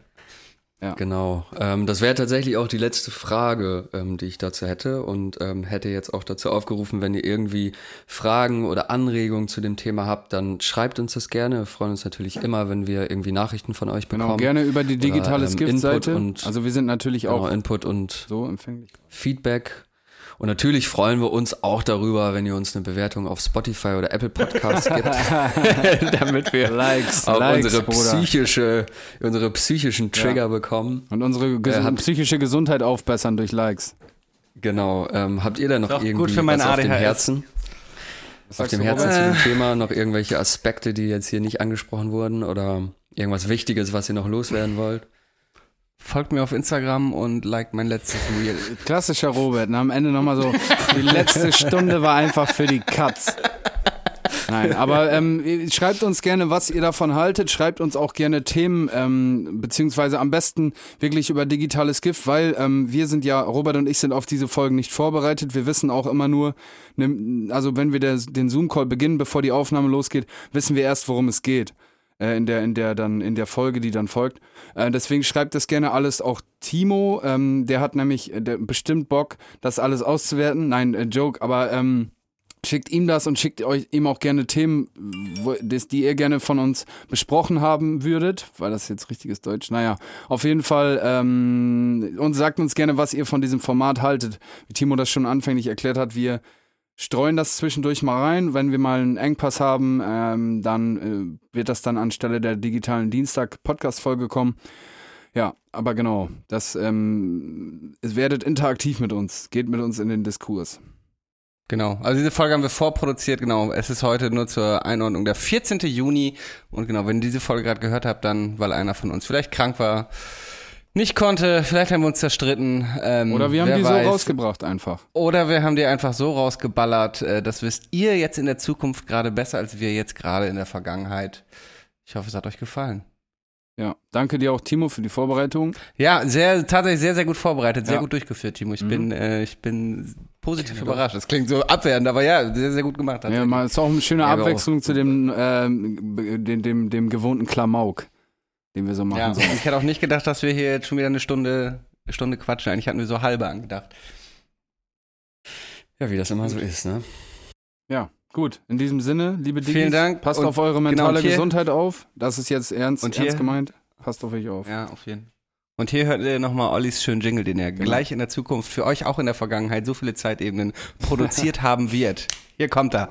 Ja. Genau. Ähm, das wäre tatsächlich auch die letzte Frage, ähm, die ich dazu hätte und ähm, hätte jetzt auch dazu aufgerufen, wenn ihr irgendwie Fragen oder Anregungen zu dem Thema habt, dann schreibt uns das gerne. Wir freuen uns natürlich immer, wenn wir irgendwie Nachrichten von euch genau, bekommen. Genau, gerne über die digitale Skift-Seite. Also wir sind natürlich genau, auch Input und so empfänglich. Feedback und natürlich freuen wir uns auch darüber, wenn ihr uns eine Bewertung auf Spotify oder Apple Podcasts gibt, damit wir Likes, auch Likes, unsere psychische, unsere psychischen Trigger ja. bekommen. Und unsere ges äh, psychische Gesundheit aufbessern durch Likes. Genau. Ähm, habt ihr da noch irgendwie gut für was auf dem Herzen? Was auf dem Herzen zu dem Thema noch irgendwelche Aspekte, die jetzt hier nicht angesprochen wurden oder irgendwas Wichtiges, was ihr noch loswerden wollt? Folgt mir auf Instagram und liked mein letztes Reel. Klassischer Robert, ne? am Ende nochmal so, die letzte Stunde war einfach für die Katz. Nein, aber ähm, schreibt uns gerne, was ihr davon haltet. Schreibt uns auch gerne Themen, ähm, beziehungsweise am besten wirklich über digitales Gift, weil ähm, wir sind ja, Robert und ich sind auf diese Folgen nicht vorbereitet. Wir wissen auch immer nur, ne, also wenn wir der, den Zoom-Call beginnen, bevor die Aufnahme losgeht, wissen wir erst, worum es geht äh, in der, in der dann, in der Folge, die dann folgt. Äh, deswegen schreibt das gerne alles auch Timo. Ähm, der hat nämlich äh, der, bestimmt Bock, das alles auszuwerten. Nein, äh, Joke, aber ähm, schickt ihm das und schickt euch ihm auch gerne Themen, wo, das, die ihr gerne von uns besprochen haben würdet. Weil das jetzt richtiges Deutsch? Naja, auf jeden Fall. Ähm, und sagt uns gerne, was ihr von diesem Format haltet. Wie Timo das schon anfänglich erklärt hat, wir streuen das zwischendurch mal rein. Wenn wir mal einen Engpass haben, ähm, dann äh, wird das dann anstelle der digitalen Dienstag-Podcast-Folge kommen. Ja, aber genau, das ähm, werdet interaktiv mit uns, geht mit uns in den Diskurs. Genau, also diese Folge haben wir vorproduziert, genau. Es ist heute nur zur Einordnung der 14. Juni. Und genau, wenn ihr diese Folge gerade gehört habt, dann, weil einer von uns vielleicht krank war, nicht konnte. Vielleicht haben wir uns zerstritten. Ähm, Oder wir haben die weiß. so rausgebracht einfach. Oder wir haben die einfach so rausgeballert. Äh, das wisst ihr jetzt in der Zukunft gerade besser als wir jetzt gerade in der Vergangenheit. Ich hoffe, es hat euch gefallen. Ja, danke dir auch, Timo, für die Vorbereitung. Ja, sehr, tatsächlich sehr, sehr gut vorbereitet, sehr ja. gut durchgeführt, Timo. Ich mhm. bin, äh, ich bin positiv überrascht. Das klingt so abwehrend, aber ja, sehr, sehr gut gemacht. Ja, mal, ist auch eine schöne ja, Abwechslung zu dem, äh, dem, dem, dem gewohnten Klamauk den wir so machen. Ja, sollen. ich hätte auch nicht gedacht, dass wir hier jetzt schon wieder eine Stunde, eine Stunde quatschen. Eigentlich hatten wir so halbe angedacht. Ja, wie das immer so ist, ne? Ja, gut. In diesem Sinne, liebe Diggis, Vielen Dank. passt und auf eure genau, mentale genau, Gesundheit auf. Das ist jetzt ernst, und ernst gemeint. Passt auf euch auf. Ja, auf jeden Fall. Und hier hört ihr nochmal Ollis schönen Jingle, den er genau. gleich in der Zukunft für euch auch in der Vergangenheit so viele Zeitebenen produziert haben wird. Hier kommt er.